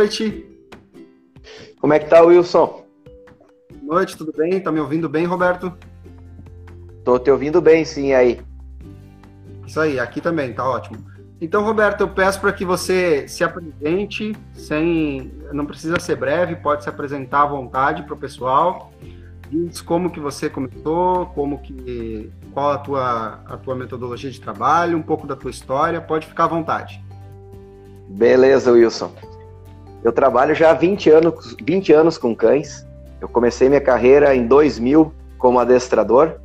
noite. Como é que tá, Wilson? Boa noite, tudo bem? Tá me ouvindo bem, Roberto? Tô te ouvindo bem, sim, aí. Isso aí, aqui também, tá ótimo. Então, Roberto, eu peço para que você se apresente, sem, não precisa ser breve, pode se apresentar à vontade para o pessoal. Diz como que você começou, como que, qual a tua, a tua metodologia de trabalho, um pouco da tua história, pode ficar à vontade. Beleza, Wilson. Eu trabalho já há 20 anos, 20 anos com cães. Eu comecei minha carreira em 2000 como adestrador,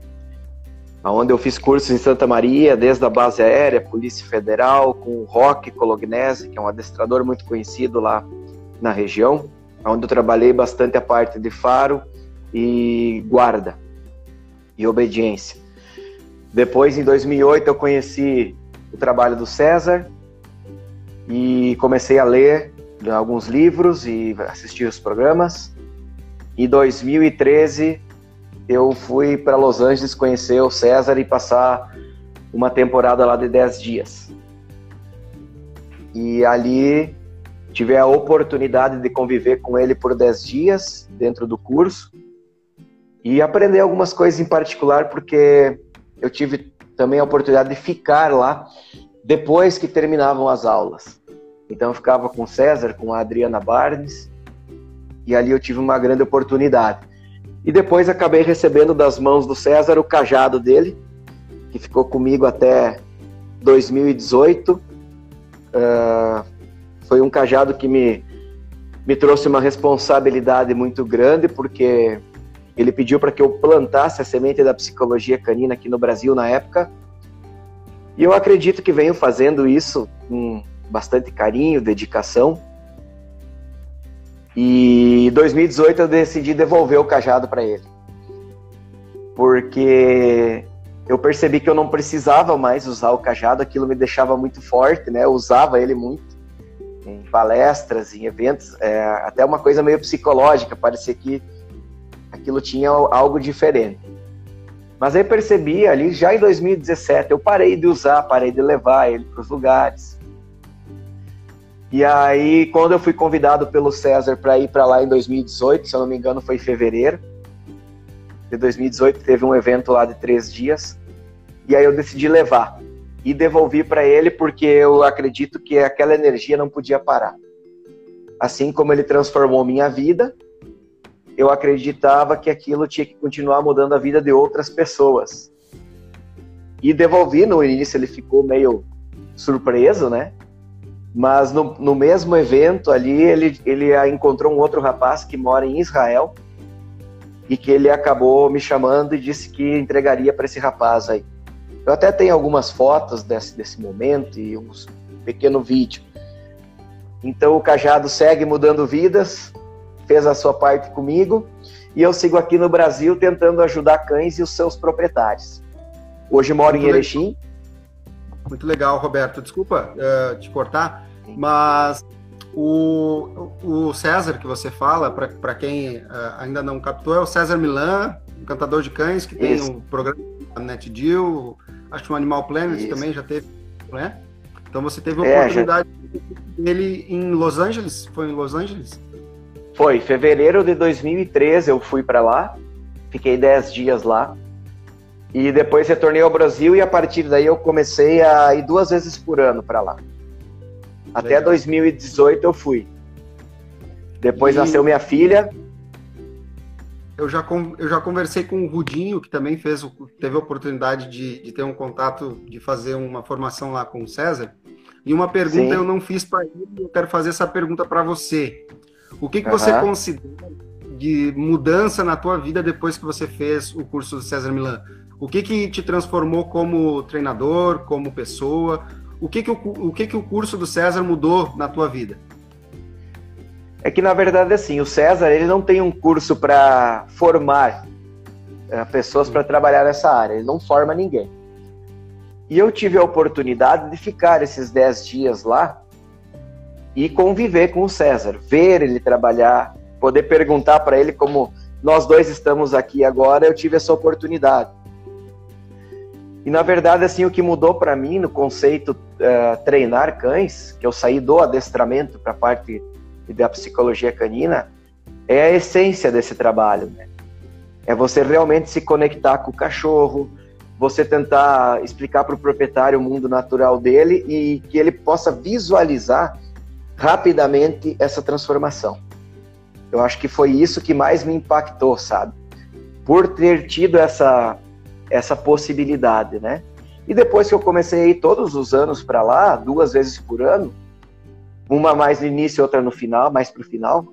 onde eu fiz cursos em Santa Maria, desde a base aérea, Polícia Federal, com o Roque Colognese, que é um adestrador muito conhecido lá na região, onde eu trabalhei bastante a parte de faro e guarda e obediência. Depois, em 2008, eu conheci o trabalho do César e comecei a ler alguns livros e assistir os programas. Em 2013, eu fui para Los Angeles conhecer o César e passar uma temporada lá de 10 dias. E ali tive a oportunidade de conviver com ele por 10 dias dentro do curso e aprender algumas coisas em particular, porque eu tive também a oportunidade de ficar lá depois que terminavam as aulas. Então eu ficava com o César, com a Adriana Barnes, e ali eu tive uma grande oportunidade. E depois acabei recebendo das mãos do César o cajado dele, que ficou comigo até 2018. Uh, ah, foi um cajado que me, me trouxe uma responsabilidade muito grande, porque ele pediu para que eu plantasse a semente da psicologia canina aqui no Brasil na época. E eu acredito que venho fazendo isso bastante carinho, dedicação. E em 2018 eu decidi devolver o cajado para ele. Porque eu percebi que eu não precisava mais usar o cajado, aquilo me deixava muito forte, né? Eu usava ele muito em palestras, em eventos, é, até uma coisa meio psicológica, parecia que aquilo tinha algo diferente. Mas aí percebi ali, já em 2017, eu parei de usar, parei de levar ele para os lugares. E aí, quando eu fui convidado pelo César para ir para lá em 2018, se eu não me engano, foi em fevereiro de 2018, teve um evento lá de três dias. E aí eu decidi levar e devolvi para ele porque eu acredito que aquela energia não podia parar. Assim como ele transformou minha vida, eu acreditava que aquilo tinha que continuar mudando a vida de outras pessoas. E devolvi, no início ele ficou meio surpreso, né? Mas no, no mesmo evento ali, ele, ele encontrou um outro rapaz que mora em Israel e que ele acabou me chamando e disse que entregaria para esse rapaz aí. Eu até tenho algumas fotos desse, desse momento e um pequeno vídeo. Então o Cajado segue mudando vidas, fez a sua parte comigo e eu sigo aqui no Brasil tentando ajudar cães e os seus proprietários. Hoje moro Muito em Erechim. Legal. Muito legal, Roberto. Desculpa uh, te cortar, mas o, o César que você fala, para quem uh, ainda não captou, é o César Milan, cantador de cães, que tem Isso. um programa na NetDeal, acho que o Animal Planet Isso. também já teve, né? Então você teve a é, oportunidade já... dele em Los Angeles? Foi em Los Angeles? Foi, fevereiro de 2013 eu fui para lá, fiquei 10 dias lá, e depois retornei ao Brasil e a partir daí eu comecei a ir duas vezes por ano para lá. Até Legal. 2018 eu fui. Depois e... nasceu minha filha. Eu já, eu já conversei com o Rudinho, que também fez, teve a oportunidade de, de ter um contato, de fazer uma formação lá com o César. E uma pergunta Sim. eu não fiz para ele, eu quero fazer essa pergunta para você. O que, que uhum. você considera de mudança na tua vida depois que você fez o curso do César Milan? O que, que te transformou como treinador, como pessoa? O que, que o, o que, que o curso do César mudou na tua vida? É que na verdade assim, o César ele não tem um curso para formar é, pessoas para trabalhar nessa área, ele não forma ninguém. E eu tive a oportunidade de ficar esses 10 dias lá e conviver com o César, ver ele trabalhar, poder perguntar para ele como nós dois estamos aqui agora, eu tive essa oportunidade. E na verdade, assim, o que mudou para mim no conceito uh, treinar cães, que eu saí do adestramento para a parte da psicologia canina é a essência desse trabalho. Né? É você realmente se conectar com o cachorro, você tentar explicar para o proprietário o mundo natural dele e que ele possa visualizar rapidamente essa transformação. Eu acho que foi isso que mais me impactou, sabe? Por ter tido essa, essa possibilidade, né? E depois que eu comecei a ir todos os anos para lá, duas vezes por ano, uma mais no início, outra no final, mais para o final,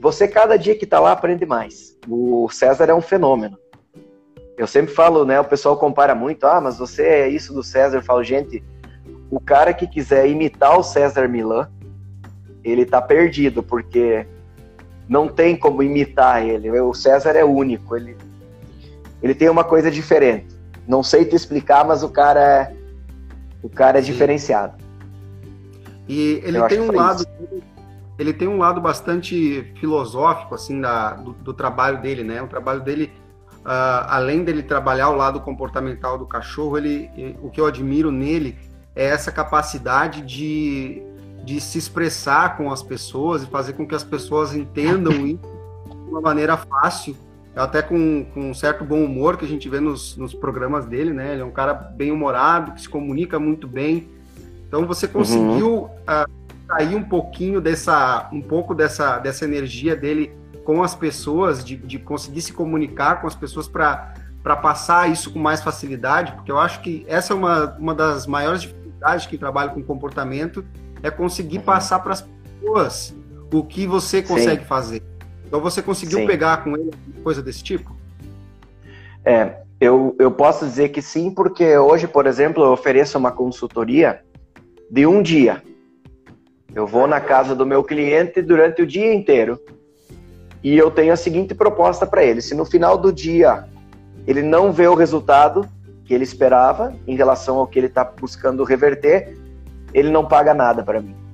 você cada dia que está lá aprende mais. O César é um fenômeno. Eu sempre falo, né? O pessoal compara muito, ah, mas você é isso do César. Eu falo, gente, o cara que quiser imitar o César Milan, ele tá perdido, porque não tem como imitar ele. O César é único, ele, ele tem uma coisa diferente. Não sei te explicar, mas o cara é, o cara é Sim. diferenciado. E ele Eu tem um lado, isso. ele tem um lado bastante filosófico assim da, do, do trabalho dele, né? O trabalho dele Uh, além dele trabalhar o lado comportamental do cachorro, ele, o que eu admiro nele é essa capacidade de, de se expressar com as pessoas e fazer com que as pessoas entendam isso de uma maneira fácil, até com, com um certo bom humor que a gente vê nos, nos programas dele, né? Ele é um cara bem humorado, que se comunica muito bem. Então você conseguiu uhum. uh, sair um pouquinho dessa, um pouco dessa, dessa energia dele com as pessoas, de, de conseguir se comunicar com as pessoas para para passar isso com mais facilidade, porque eu acho que essa é uma, uma das maiores dificuldades que trabalha com comportamento, é conseguir uhum. passar para as pessoas o que você consegue Sim. fazer. Então você conseguiu sim. pegar com ele coisa desse tipo? É, eu, eu posso dizer que sim, porque hoje, por exemplo, eu ofereço uma consultoria de um dia. Eu vou na casa do meu cliente durante o dia inteiro e eu tenho a seguinte proposta para ele: se no final do dia ele não vê o resultado que ele esperava em relação ao que ele está buscando reverter, ele não paga nada para mim.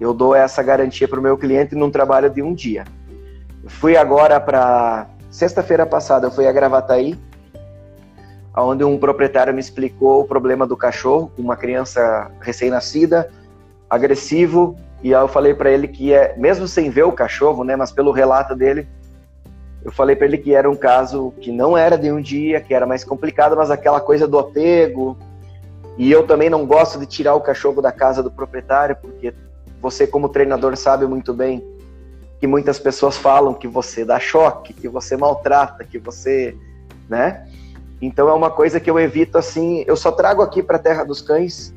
Eu dou essa garantia para o meu cliente num trabalho de um dia. Fui agora para sexta-feira passada, eu fui a Gravataí, onde um proprietário me explicou o problema do cachorro, uma criança recém-nascida, agressivo, e aí eu falei para ele que é, mesmo sem ver o cachorro, né, mas pelo relato dele, eu falei para ele que era um caso que não era de um dia, que era mais complicado, mas aquela coisa do apego. E eu também não gosto de tirar o cachorro da casa do proprietário, porque você como treinador sabe muito bem que muitas pessoas falam que você dá choque, que você maltrata, que você, né? Então é uma coisa que eu evito assim, eu só trago aqui para a Terra dos Cães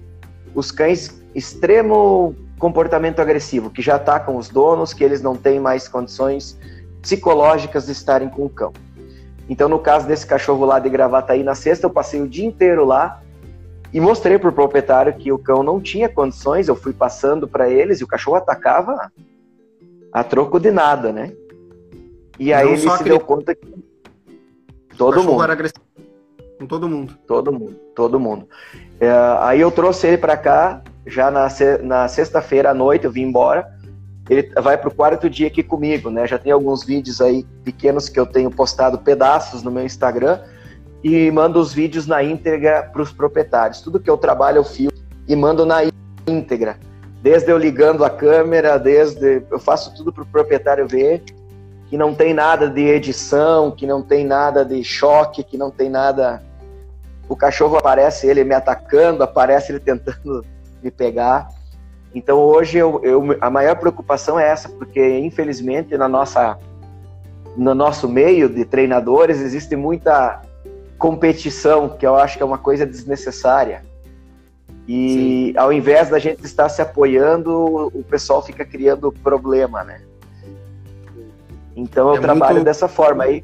os cães extremo comportamento agressivo, que já atacam os donos, que eles não têm mais condições psicológicas de estarem com o cão. Então, no caso desse cachorro lá de Gravataí, na sexta, eu passei o dia inteiro lá e mostrei para o proprietário que o cão não tinha condições. Eu fui passando para eles e o cachorro atacava a troco de nada, né? E aí não ele se deu conta que todo mundo. Era agressivo com todo mundo. Todo mundo, todo mundo. É, aí eu trouxe ele para cá já na, na sexta-feira à noite, eu vim embora ele vai para o quarto dia aqui comigo, né? Já tem alguns vídeos aí pequenos que eu tenho postado pedaços no meu Instagram e mando os vídeos na íntegra para os proprietários. Tudo que eu trabalho eu filmo e mando na íntegra. Desde eu ligando a câmera, desde eu faço tudo para o proprietário ver que não tem nada de edição, que não tem nada de choque, que não tem nada. O cachorro aparece ele me atacando, aparece ele tentando me pegar. Então hoje eu, eu, a maior preocupação é essa, porque infelizmente na nossa, no nosso meio de treinadores existe muita competição, que eu acho que é uma coisa desnecessária. E Sim. ao invés da gente estar se apoiando, o pessoal fica criando problema, né? Então eu é trabalho muito... dessa forma aí.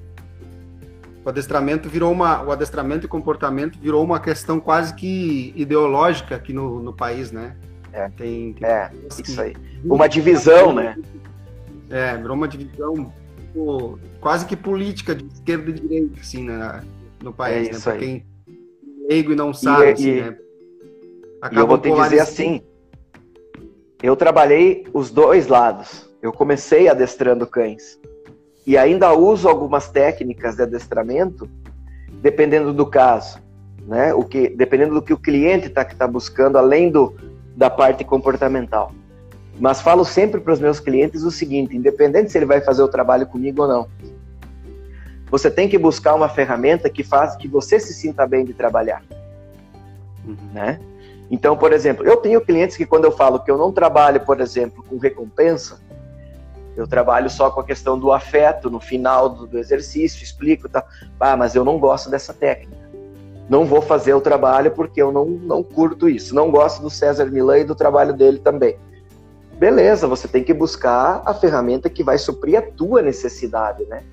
O adestramento virou uma, o adestramento e comportamento virou uma questão quase que ideológica aqui no, no país, né? É, tem, tem é isso aí. Uma divisão, né? É, virou uma divisão pô, quase que política de esquerda e direita, assim, né, no país, é né? Pra quem é leigo e não sabe, e, assim, e, né? e eu vou te dizer assim, eu trabalhei os dois lados. Eu comecei adestrando cães. E ainda uso algumas técnicas de adestramento, dependendo do caso. Né? O que, dependendo do que o cliente está tá buscando, além do, da parte comportamental. Mas falo sempre para os meus clientes o seguinte: independente se ele vai fazer o trabalho comigo ou não, você tem que buscar uma ferramenta que faz que você se sinta bem de trabalhar, uhum. né? Então, por exemplo, eu tenho clientes que quando eu falo que eu não trabalho, por exemplo, com recompensa, eu trabalho só com a questão do afeto no final do, do exercício, explico, tá? Ah, mas eu não gosto dessa técnica. Não vou fazer o trabalho porque eu não, não curto isso. Não gosto do César Milan e do trabalho dele também. Beleza, você tem que buscar a ferramenta que vai suprir a tua necessidade, né?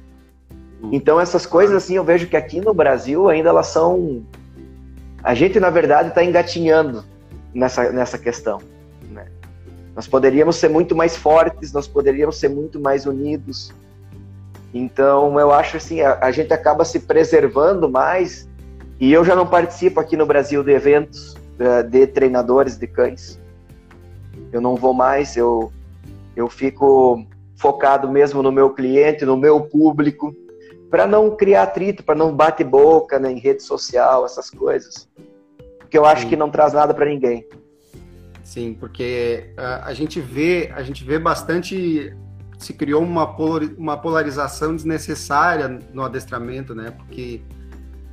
Então essas coisas assim, eu vejo que aqui no Brasil ainda elas são a gente na verdade está engatinhando nessa, nessa questão. Né? Nós poderíamos ser muito mais fortes, nós poderíamos ser muito mais unidos. Então eu acho assim, a, a gente acaba se preservando mais e eu já não participo aqui no Brasil de eventos uh, de treinadores de cães eu não vou mais, eu, eu fico focado mesmo no meu cliente, no meu público, para não criar atrito, para não bate boca né, em rede social, essas coisas. Porque eu acho Sim. que não traz nada para ninguém. Sim, porque uh, a gente vê, a gente vê bastante se criou uma, uma polarização desnecessária no adestramento, né? Porque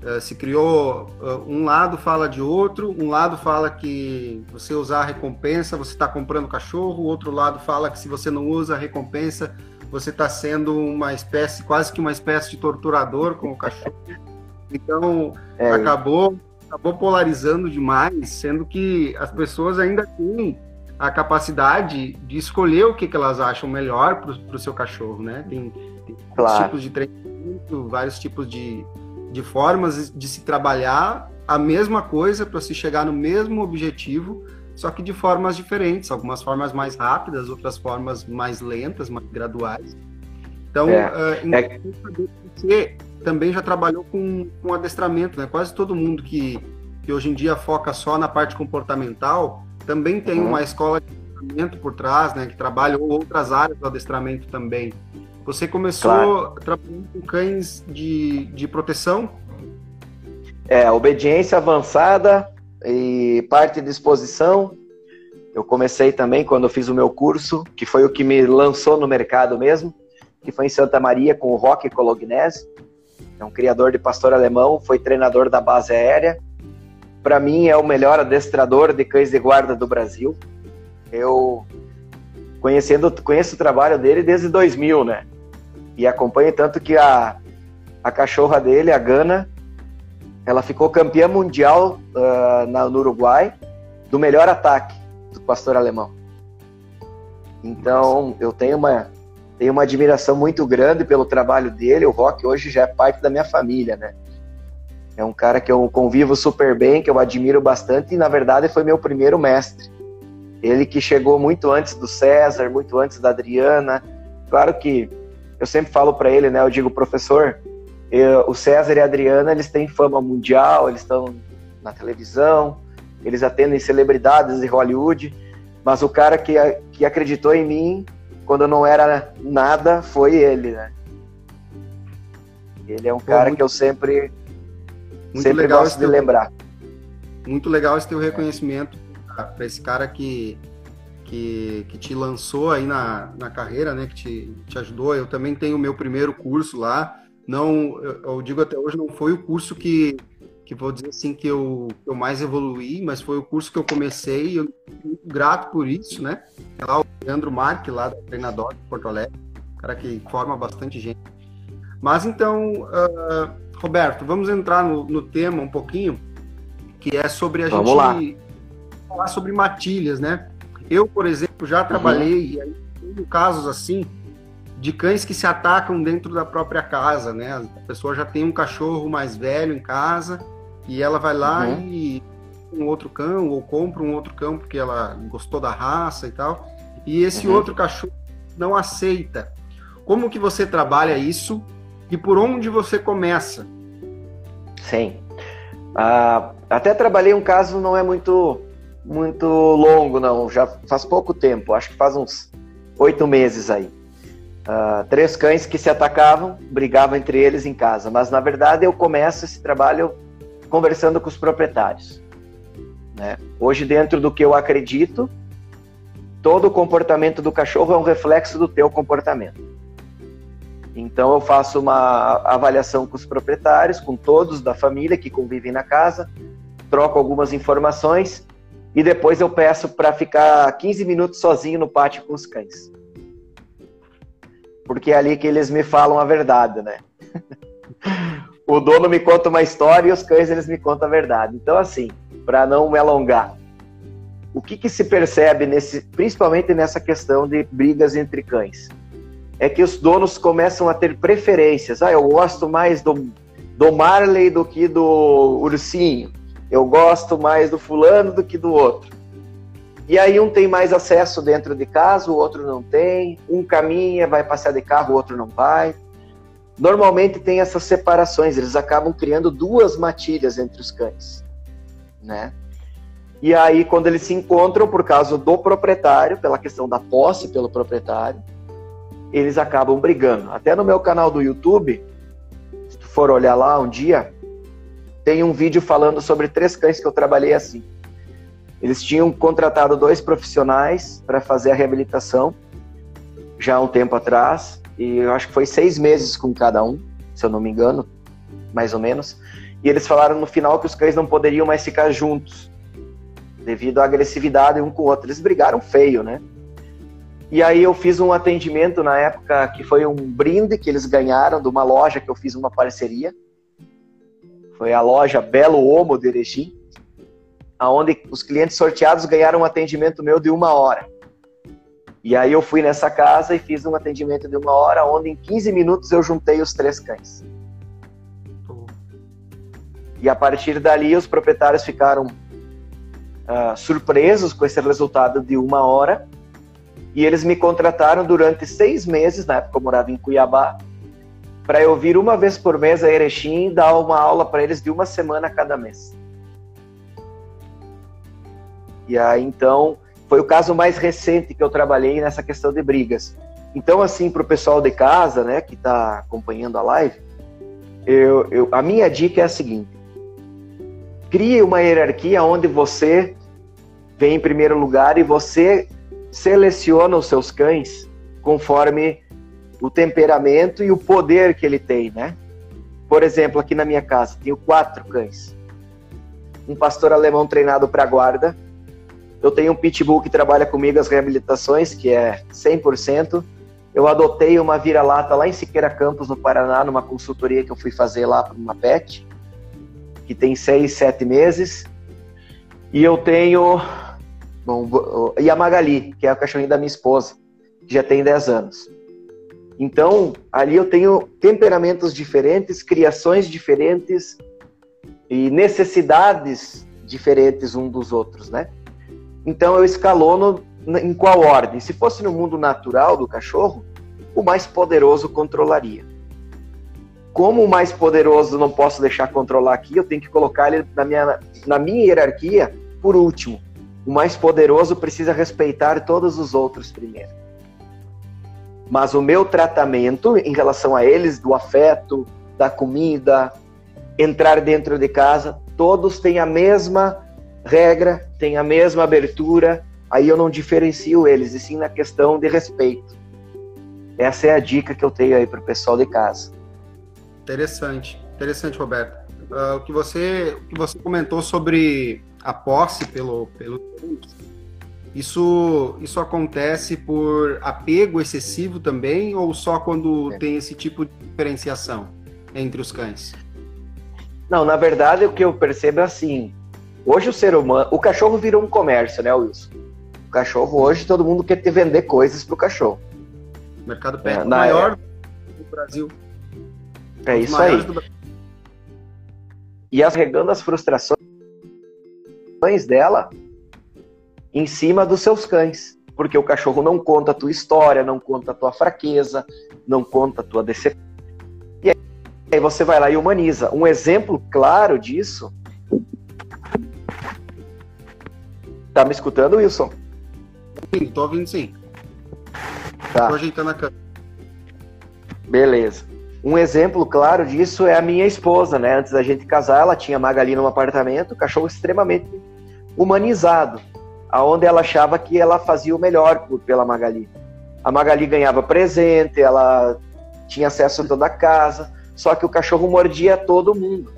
Uh, se criou uh, um lado fala de outro, um lado fala que você usar a recompensa você está comprando cachorro, o outro lado fala que se você não usa a recompensa você está sendo uma espécie, quase que uma espécie de torturador com o cachorro. Então é. acabou, acabou polarizando demais, sendo que as pessoas ainda têm a capacidade de escolher o que, que elas acham melhor para o seu cachorro, né? Tem, tem claro. tipos de treinamento, vários tipos de de formas de se trabalhar a mesma coisa para se chegar no mesmo objetivo, só que de formas diferentes, algumas formas mais rápidas, outras formas mais lentas, mais graduais. Então, é, uh, é... você também já trabalhou com, com adestramento, né? Quase todo mundo que, que hoje em dia foca só na parte comportamental também tem uhum. uma escola de adestramento por trás, né? Que trabalha outras áreas do adestramento também. Você começou claro. trabalhando com cães de, de proteção? É, obediência avançada e parte de exposição. Eu comecei também quando eu fiz o meu curso, que foi o que me lançou no mercado mesmo, que foi em Santa Maria com o Roque Colognese. É um criador de pastor alemão, foi treinador da base aérea. Para mim é o melhor adestrador de cães de guarda do Brasil. Eu conhecendo, conheço o trabalho dele desde 2000, né? E acompanho tanto que a, a cachorra dele, a Gana, ela ficou campeã mundial uh, na, no Uruguai do melhor ataque do pastor alemão. Então, eu tenho uma, tenho uma admiração muito grande pelo trabalho dele. O Rock hoje já é parte da minha família, né? É um cara que eu convivo super bem, que eu admiro bastante e, na verdade, foi meu primeiro mestre. Ele que chegou muito antes do César, muito antes da Adriana. Claro que eu sempre falo para ele, né? Eu digo, professor, eu, o César e a Adriana, eles têm fama mundial, eles estão na televisão, eles atendem celebridades de Hollywood, mas o cara que, que acreditou em mim quando eu não era nada foi ele, né? Ele é um Pô, cara muito, que eu sempre, sempre gosto de teu, lembrar. Muito legal esse teu reconhecimento para esse cara que, que, que, te lançou aí na, na carreira, né? Que te, te ajudou. Eu também tenho o meu primeiro curso lá. Não, eu, eu digo até hoje, não foi o curso que, que vou dizer assim que eu, eu mais evoluí, mas foi o curso que eu comecei e eu fico muito grato por isso, né? É lá o Leandro Marque, lá do treinador de Porto Alegre, cara que forma bastante gente. Mas então, uh, Roberto, vamos entrar no, no, tema um pouquinho, que é sobre a vamos gente lá falar sobre matilhas, né? Eu, por exemplo, já trabalhei, uhum. e aí casos assim, de cães que se atacam dentro da própria casa, né? A pessoa já tem um cachorro mais velho em casa e ela vai lá uhum. e um outro cão ou compra um outro cão porque ela gostou da raça e tal. E esse uhum. outro cachorro não aceita. Como que você trabalha isso e por onde você começa? Sim. Uh, até trabalhei um caso não é muito muito longo, não. Já faz pouco tempo, acho que faz uns oito meses aí. Uh, três cães que se atacavam, brigavam entre eles em casa. Mas na verdade eu começo esse trabalho conversando com os proprietários. Né? Hoje, dentro do que eu acredito, todo o comportamento do cachorro é um reflexo do teu comportamento. Então eu faço uma avaliação com os proprietários, com todos da família que convivem na casa, troco algumas informações e depois eu peço para ficar 15 minutos sozinho no pátio com os cães. Porque é ali que eles me falam a verdade, né? o dono me conta uma história e os cães eles me contam a verdade. Então assim, para não me alongar, o que, que se percebe nesse, principalmente nessa questão de brigas entre cães? É que os donos começam a ter preferências. Ah, eu gosto mais do, do Marley do que do ursinho. Eu gosto mais do fulano do que do outro. E aí um tem mais acesso dentro de casa, o outro não tem. Um caminha, vai passear de carro, o outro não vai. Normalmente tem essas separações, eles acabam criando duas matilhas entre os cães, né? E aí, quando eles se encontram por causa do proprietário, pela questão da posse pelo proprietário, eles acabam brigando. Até no meu canal do YouTube, se tu for olhar lá um dia, tem um vídeo falando sobre três cães que eu trabalhei assim. Eles tinham contratado dois profissionais para fazer a reabilitação já há um tempo atrás, e eu acho que foi seis meses com cada um, se eu não me engano, mais ou menos. E eles falaram no final que os cães não poderiam mais ficar juntos, devido à agressividade um com o outro. Eles brigaram feio, né? E aí eu fiz um atendimento na época que foi um brinde que eles ganharam de uma loja que eu fiz uma parceria. Foi a loja Belo Homo de Erechim, aonde os clientes sorteados ganharam um atendimento meu de uma hora. E aí eu fui nessa casa e fiz um atendimento de uma hora, onde em 15 minutos eu juntei os três cães. E a partir dali os proprietários ficaram uh, surpresos com esse resultado de uma hora. E eles me contrataram durante seis meses, na época eu morava em Cuiabá, para eu vir uma vez por mês a Erechim e dar uma aula para eles de uma semana cada mês. E aí então foi o caso mais recente que eu trabalhei nessa questão de brigas. Então assim para o pessoal de casa, né, que está acompanhando a live, eu, eu, a minha dica é a seguinte: crie uma hierarquia onde você vem em primeiro lugar e você seleciona os seus cães conforme o temperamento e o poder que ele tem, né? Por exemplo, aqui na minha casa, tenho quatro cães. Um pastor alemão treinado para guarda. Eu tenho um pitbull que trabalha comigo as reabilitações, que é 100%. Eu adotei uma vira-lata lá em Siqueira Campos, no Paraná, numa consultoria que eu fui fazer lá para uma pet, que tem seis, sete meses. E eu tenho Bom, e a Magali, que é a cachorrinha da minha esposa, que já tem 10 anos. Então, ali eu tenho temperamentos diferentes, criações diferentes e necessidades diferentes um dos outros, né? Então eu escalono em qual ordem? Se fosse no mundo natural do cachorro, o mais poderoso controlaria. Como o mais poderoso não posso deixar controlar aqui, eu tenho que colocar ele na minha, na minha hierarquia por último o mais poderoso precisa respeitar todos os outros primeiro. Mas o meu tratamento em relação a eles, do afeto, da comida, entrar dentro de casa, todos têm a mesma regra, têm a mesma abertura, aí eu não diferencio eles, e sim na questão de respeito. Essa é a dica que eu tenho aí para o pessoal de casa. Interessante, interessante, Roberto. Uh, o, que você, o que você comentou sobre a posse pelo, pelo isso, isso acontece por apego excessivo também ou só quando é. tem esse tipo de diferenciação entre os cães? Não, na verdade o que eu percebo é assim, hoje o ser humano, o cachorro virou um comércio, né, Wilson? O cachorro hoje todo mundo quer te vender coisas pro cachorro. O mercado pet é, maior é... do Brasil. É isso aí. Do... E as regando as frustrações dela em cima dos seus cães. Porque o cachorro não conta a tua história, não conta a tua fraqueza, não conta a tua decepção. E aí você vai lá e humaniza. Um exemplo claro disso. Tá me escutando, Wilson? Sim, tô ouvindo sim. Tá. Tô ajeitando a câmera. Beleza. Um exemplo claro disso é a minha esposa, né? Antes da gente casar, ela tinha Magali no apartamento, cachorro extremamente humanizado. aonde ela achava que ela fazia o melhor por, pela Magali. A Magali ganhava presente, ela tinha acesso a toda a casa, só que o cachorro mordia todo mundo.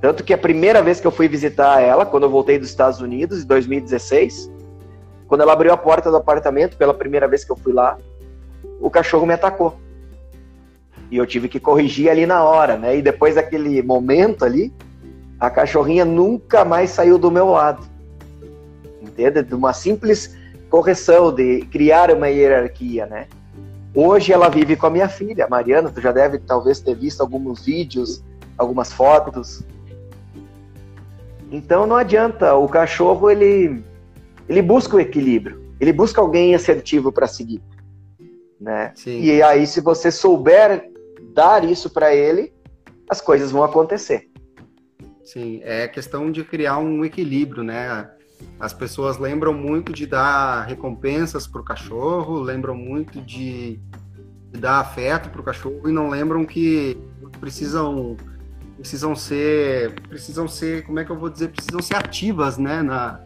Tanto que a primeira vez que eu fui visitar ela, quando eu voltei dos Estados Unidos, em 2016, quando ela abriu a porta do apartamento, pela primeira vez que eu fui lá, o cachorro me atacou. E eu tive que corrigir ali na hora, né? E depois daquele momento ali, a cachorrinha nunca mais saiu do meu lado. Entende? De uma simples correção, de criar uma hierarquia, né? Hoje ela vive com a minha filha, Mariana. Tu já deve talvez ter visto alguns vídeos, algumas fotos. Então não adianta, o cachorro ele ele busca o equilíbrio, ele busca alguém assertivo para seguir, né? Sim. E aí se você souber dar isso para ele, as coisas vão acontecer. Sim, é questão de criar um equilíbrio, né? As pessoas lembram muito de dar recompensas para o cachorro, lembram muito de, de dar afeto para o cachorro e não lembram que precisam precisam ser precisam ser como é que eu vou dizer? Precisam ser ativas né na,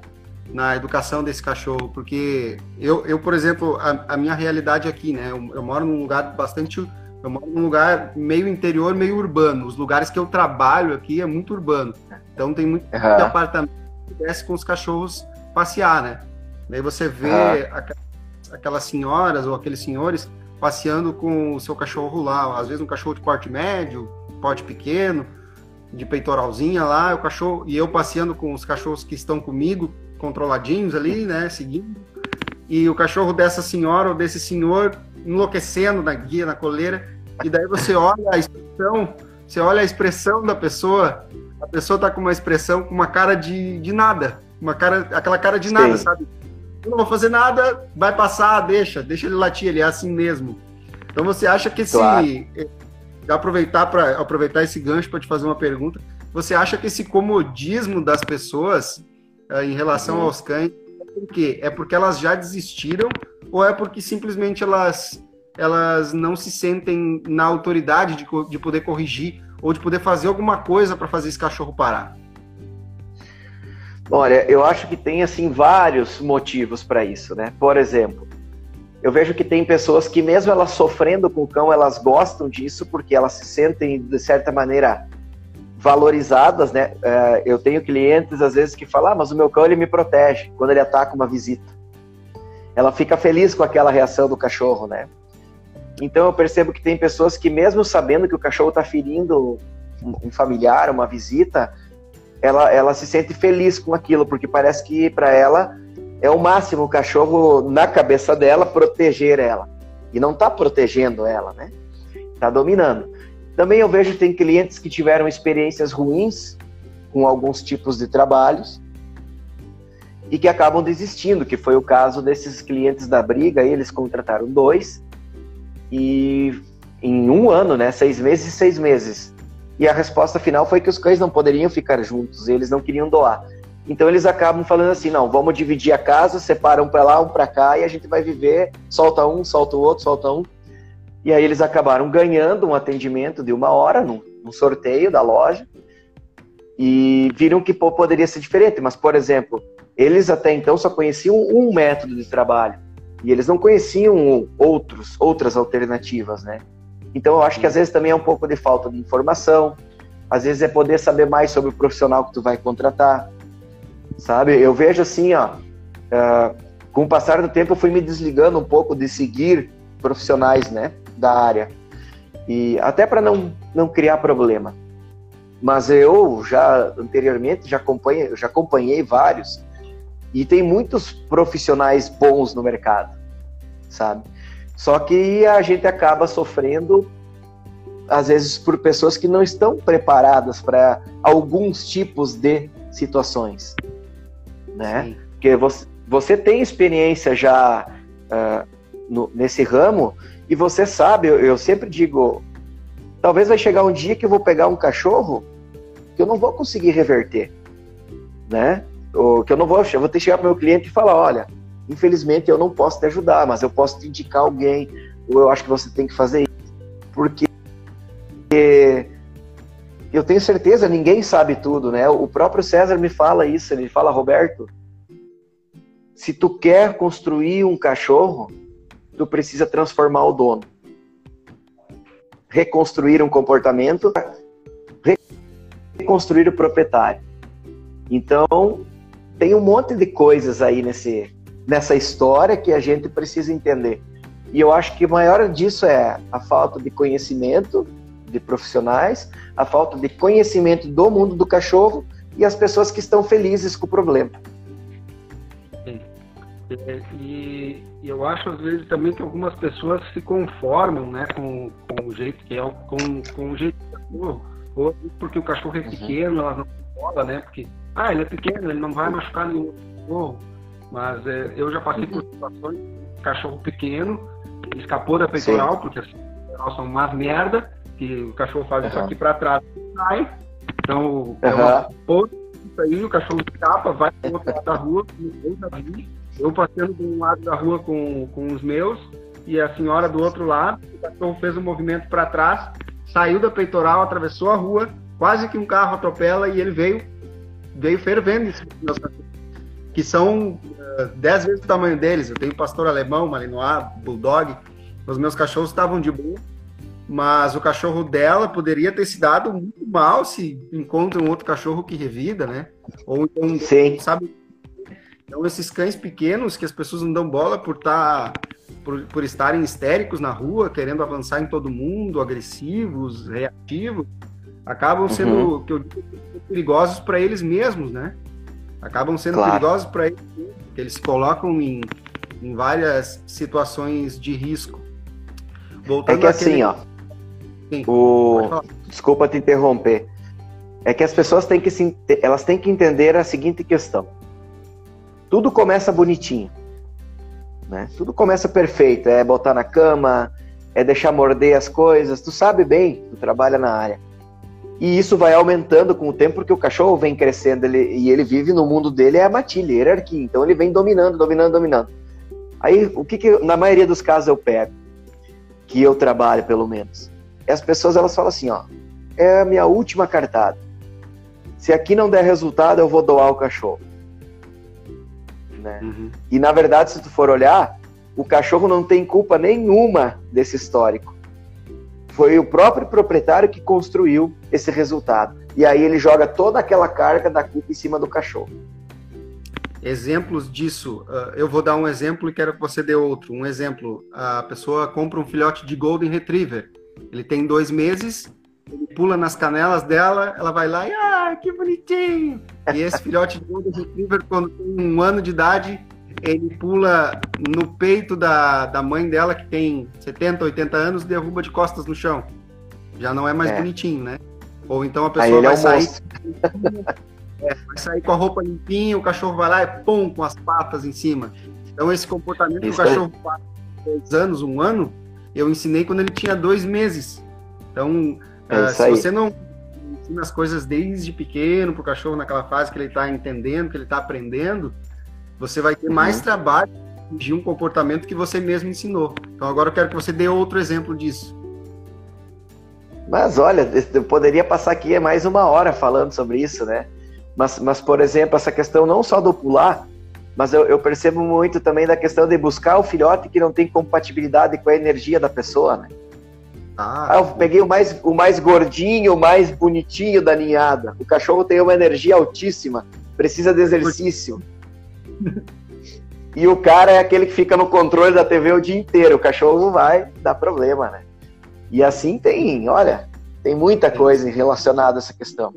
na educação desse cachorro porque eu, eu por exemplo a, a minha realidade aqui né eu, eu, moro num lugar bastante eu moro num lugar meio interior meio urbano. Os lugares que eu trabalho aqui é muito urbano. Então tem muito, uhum. muito apartamento que desce com os cachorros passear né? Daí você vê uhum. aquelas senhoras ou aqueles senhores passeando com o seu cachorro lá. Às vezes um cachorro de porte médio porte pequeno de peitoralzinha lá, o cachorro e eu passeando com os cachorros que estão comigo, controladinhos ali, né, seguindo. E o cachorro dessa senhora ou desse senhor enlouquecendo na guia, na coleira, e daí você olha a expressão, você olha a expressão da pessoa, a pessoa tá com uma expressão, com uma cara de, de nada, uma cara, aquela cara de Sim. nada, sabe? Eu não vou fazer nada, vai passar, deixa, deixa ele latir, ele é assim mesmo. Então você acha que esse, claro aproveitar para aproveitar esse gancho para te fazer uma pergunta. Você acha que esse comodismo das pessoas uh, em relação uhum. aos cães é por quê? É porque elas já desistiram ou é porque simplesmente elas elas não se sentem na autoridade de, de poder corrigir ou de poder fazer alguma coisa para fazer esse cachorro parar? Olha, eu acho que tem assim vários motivos para isso, né? Por exemplo, eu vejo que tem pessoas que, mesmo elas sofrendo com o cão, elas gostam disso porque elas se sentem, de certa maneira, valorizadas, né? É, eu tenho clientes, às vezes, que falam, ah, mas o meu cão, ele me protege quando ele ataca uma visita. Ela fica feliz com aquela reação do cachorro, né? Então, eu percebo que tem pessoas que, mesmo sabendo que o cachorro está ferindo um familiar, uma visita, ela, ela se sente feliz com aquilo, porque parece que, para ela, é o máximo o cachorro, na cabeça dela, proteger ela. E não está protegendo ela, né? Está dominando. Também eu vejo tem clientes que tiveram experiências ruins com alguns tipos de trabalhos e que acabam desistindo, que foi o caso desses clientes da briga, eles contrataram dois e em um ano, né, seis meses e seis meses. E a resposta final foi que os cães não poderiam ficar juntos, eles não queriam doar. Então eles acabam falando assim, não, vamos dividir a casa, separam um para lá, um para cá e a gente vai viver, solta um, solta o outro, solta um. E aí eles acabaram ganhando um atendimento de uma hora num, num sorteio da loja e viram que pô, poderia ser diferente. Mas, por exemplo, eles até então só conheciam um método de trabalho e eles não conheciam outros, outras alternativas, né? Então eu acho que às vezes também é um pouco de falta de informação, às vezes é poder saber mais sobre o profissional que tu vai contratar, sabe? Eu vejo assim, ó, uh, com o passar do tempo eu fui me desligando um pouco de seguir profissionais, né, da área. E até para não, não criar problema. Mas eu já anteriormente já acompanhei, já acompanhei vários e tem muitos profissionais bons no mercado, sabe? Só que a gente acaba sofrendo às vezes por pessoas que não estão preparadas para alguns tipos de situações né? Sim. Porque você, você tem experiência já uh, no, nesse ramo e você sabe, eu, eu, sempre digo, talvez vai chegar um dia que eu vou pegar um cachorro que eu não vou conseguir reverter, né? Ou que eu não vou, eu vou ter que chegar para meu cliente e falar, olha, infelizmente eu não posso te ajudar, mas eu posso te indicar alguém, ou eu acho que você tem que fazer isso, porque eu tenho certeza, ninguém sabe tudo, né? O próprio César me fala isso, ele fala, Roberto, se tu quer construir um cachorro, tu precisa transformar o dono. Reconstruir um comportamento, reconstruir o proprietário. Então, tem um monte de coisas aí nesse, nessa história que a gente precisa entender. E eu acho que o maior disso é a falta de conhecimento de profissionais, a falta de conhecimento do mundo do cachorro e as pessoas que estão felizes com o problema. É, e eu acho às vezes também que algumas pessoas se conformam né, com, com o jeito que é, com, com o jeito do cachorro, ou porque o cachorro é uhum. pequeno, elas não bola, né? Porque, ah, ele é pequeno, ele não vai machucar nenhum cachorro. Mas é, eu já passei por uhum. situações cachorro pequeno, escapou da peitoral, Sim. porque assim, peitoral são umas merda, que o cachorro faz uhum. isso aqui para trás e sai. Então, é uma isso aí, o cachorro escapa, vai para o outro lado da rua, eu passando de um lado da rua com, com os meus e a senhora do outro lado, o cachorro fez um movimento para trás, saiu da peitoral, atravessou a rua, quase que um carro atropela e ele veio veio fervendo em cima dos meus cachorros, que são uh, dez vezes o tamanho deles. Eu tenho pastor alemão, malinois, bulldog. Os meus cachorros estavam de boa, mas o cachorro dela poderia ter se dado muito mal se encontra um outro cachorro que revida, né? Ou então, Sim. sabe? Então, esses cães pequenos que as pessoas não dão bola por. Tá, por, por estarem histéricos na rua, querendo avançar em todo mundo, agressivos, reativos, acabam sendo uhum. que eu digo, perigosos para eles mesmos, né? Acabam sendo claro. perigosos para eles, porque eles se colocam em, em várias situações de risco. Voltando é que assim, ó. Sim, o... Desculpa te interromper. É que as pessoas têm que se... elas têm que entender a seguinte questão. Tudo começa bonitinho. Né? Tudo começa perfeito. É botar na cama, é deixar morder as coisas. Tu sabe bem, tu trabalha na área. E isso vai aumentando com o tempo, porque o cachorro vem crescendo ele, e ele vive no mundo dele, é a matilha, a hierarquia. Então ele vem dominando, dominando, dominando. Aí, o que, que na maioria dos casos eu pego, que eu trabalho pelo menos, é as pessoas elas falam assim: ó, é a minha última cartada. Se aqui não der resultado, eu vou doar o cachorro. Né? Uhum. E na verdade, se tu for olhar, o cachorro não tem culpa nenhuma desse histórico. Foi o próprio proprietário que construiu esse resultado. E aí ele joga toda aquela carga da culpa em cima do cachorro. Exemplos disso, uh, eu vou dar um exemplo e quero que você dê outro. Um exemplo: a pessoa compra um filhote de Golden Retriever. Ele tem dois meses, ele pula nas canelas dela, ela vai lá e ah, que bonitinho! E esse filhote de Golden Retriever, quando tem um ano de idade, ele pula no peito da, da mãe dela, que tem 70, 80 anos, e derruba de costas no chão. Já não é mais é. bonitinho, né? Ou então a pessoa vai sair. é, vai sair com a roupa limpinha, o cachorro vai lá e pum, com as patas em cima. Então, esse comportamento Isso que o cachorro é. dois anos, um ano, eu ensinei quando ele tinha dois meses. Então, uh, se você não ensina as coisas desde pequeno para o cachorro naquela fase que ele está entendendo, que ele está aprendendo, você vai ter mais uhum. trabalho de um comportamento que você mesmo ensinou. Então agora eu quero que você dê outro exemplo disso. Mas olha, eu poderia passar aqui mais uma hora falando sobre isso, né? Mas, mas por exemplo, essa questão não só do pular, mas eu, eu, percebo muito também da questão de buscar o filhote que não tem compatibilidade com a energia da pessoa, né? Ah, ah eu peguei o mais, o mais gordinho, o mais bonitinho da ninhada. O cachorro tem uma energia altíssima, precisa de exercício. E o cara é aquele que fica no controle da TV o dia inteiro. O cachorro vai dar problema, né? E assim tem, olha, tem muita coisa relacionada a essa questão.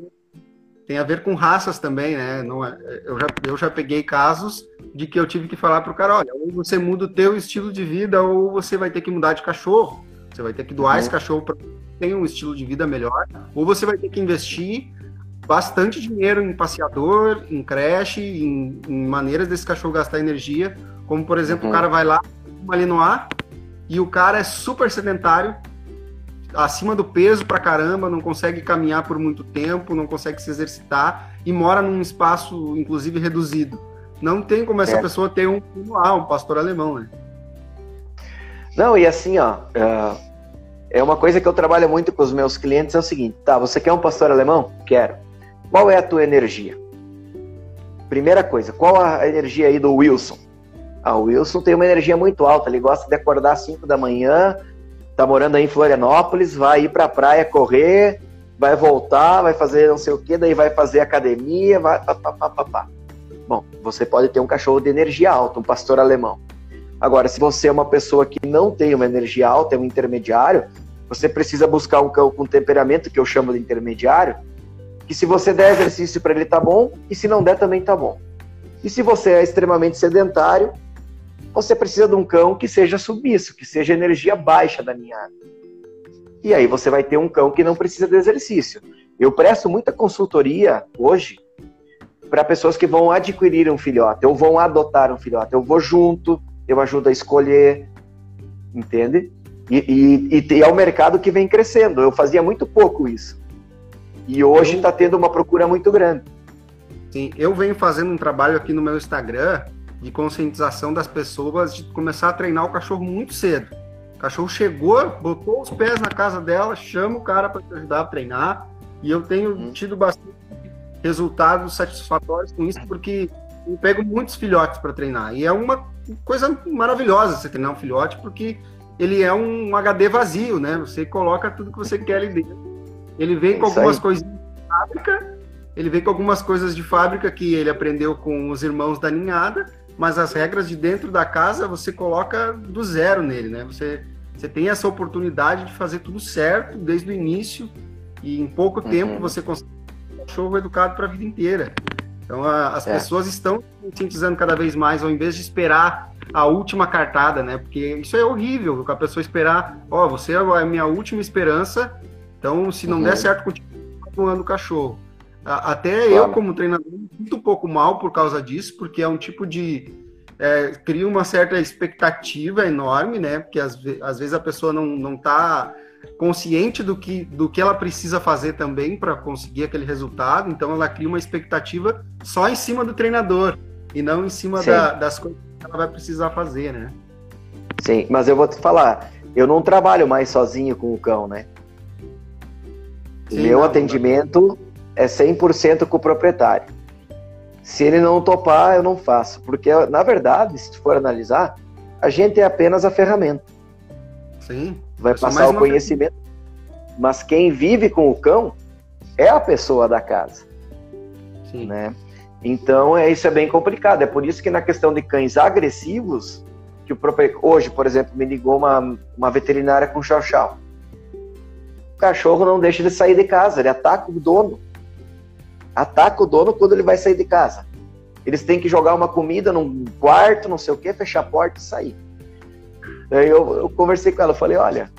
Tem a ver com raças também, né? Não é, eu, já, eu já peguei casos de que eu tive que falar pro cara, olha, ou você muda o teu estilo de vida, ou você vai ter que mudar de cachorro. Você vai ter que doar uhum. esse cachorro para ter um estilo de vida melhor, ou você vai ter que investir bastante dinheiro em passeador, em creche, em, em maneiras desse cachorro gastar energia. Como, por exemplo, uhum. o cara vai lá, Malinois, e o cara é super sedentário, acima do peso pra caramba, não consegue caminhar por muito tempo, não consegue se exercitar e mora num espaço, inclusive, reduzido. Não tem como essa é. pessoa ter um, um pastor alemão, né? Não, e assim, ó, é, é uma coisa que eu trabalho muito com os meus clientes, é o seguinte, tá, você quer um pastor alemão? Quero. Qual é a tua energia? Primeira coisa, qual a energia aí do Wilson? Ah, o Wilson tem uma energia muito alta, ele gosta de acordar às 5 da manhã, tá morando aí em Florianópolis, vai ir pra praia correr, vai voltar, vai fazer não sei o que, daí vai fazer academia, vai pá, pá, pá, pá, pá. Bom, você pode ter um cachorro de energia alta, um pastor alemão. Agora, se você é uma pessoa que não tem uma energia alta, é um intermediário, você precisa buscar um cão com temperamento, que eu chamo de intermediário, que se você der exercício para ele tá bom, e se não der também tá bom. E se você é extremamente sedentário, você precisa de um cão que seja submisso, que seja energia baixa da ninhada. E aí você vai ter um cão que não precisa de exercício. Eu presto muita consultoria hoje para pessoas que vão adquirir um filhote, ou vão adotar um filhote. Eu vou junto, eu ajudo a escolher, entende? E, e, e é o mercado que vem crescendo. Eu fazia muito pouco isso. E hoje está tendo uma procura muito grande. Sim, eu venho fazendo um trabalho aqui no meu Instagram de conscientização das pessoas de começar a treinar o cachorro muito cedo. O cachorro chegou, botou os pés na casa dela, chama o cara para te ajudar a treinar. E eu tenho hum. tido bastante resultados satisfatórios com isso, porque eu pego muitos filhotes para treinar. E é uma coisa maravilhosa você treinar um filhote, porque ele é um HD vazio, né? Você coloca tudo que você quer ali dentro. Ele vem é com algumas coisas de fábrica, ele vem com algumas coisas de fábrica que ele aprendeu com os irmãos da ninhada, mas as regras de dentro da casa você coloca do zero nele, né? Você, você tem essa oportunidade de fazer tudo certo desde o início e em pouco uhum. tempo você consegue um cachorro educado para a vida inteira. Então a, as é. pessoas estão conscientizando cada vez mais, ao invés de esperar a última cartada, né? Porque isso é horrível, a pessoa esperar, ó, oh, você é a minha última esperança, então se não uhum. der certo, continua doando o cachorro. Até claro. eu, como treinador, me sinto um pouco mal por causa disso, porque é um tipo de. É, cria uma certa expectativa enorme, né? Porque às, às vezes a pessoa não, não tá consciente do que, do que ela precisa fazer também para conseguir aquele resultado, então ela cria uma expectativa só em cima do treinador e não em cima da, das coisas que ela vai precisar fazer, né? Sim, mas eu vou te falar, eu não trabalho mais sozinho com o cão, né? Sim, Meu não, atendimento. É 100% com o proprietário. Se ele não topar, eu não faço, porque na verdade, se for analisar, a gente é apenas a ferramenta. Sim vai passar o conhecimento. Mas quem vive com o cão é a pessoa da casa. Sim. Né? Então, é, isso é bem complicado. É por isso que na questão de cães agressivos, que o próprio, hoje, por exemplo, me ligou uma, uma veterinária com chau-chau. O cachorro não deixa de sair de casa, ele ataca o dono. Ataca o dono quando ele vai sair de casa. Eles têm que jogar uma comida num quarto, não sei o que, fechar a porta e sair. Daí eu, eu conversei com ela, falei, olha,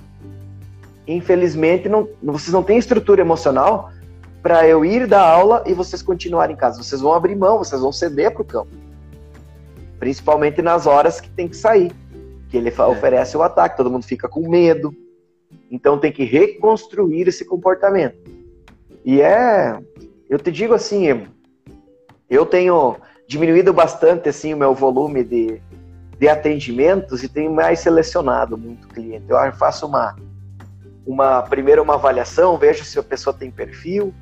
infelizmente não, vocês não têm estrutura emocional para eu ir da aula e vocês continuarem em casa. Vocês vão abrir mão, vocês vão ceder para o cão. Principalmente nas horas que tem que sair. Que ele é. oferece o ataque, todo mundo fica com medo. Então tem que reconstruir esse comportamento. E é. Eu te digo assim, eu tenho diminuído bastante assim o meu volume de, de atendimentos e tenho mais selecionado muito cliente. Eu faço uma, uma primeiro uma avaliação, vejo se a pessoa tem perfil,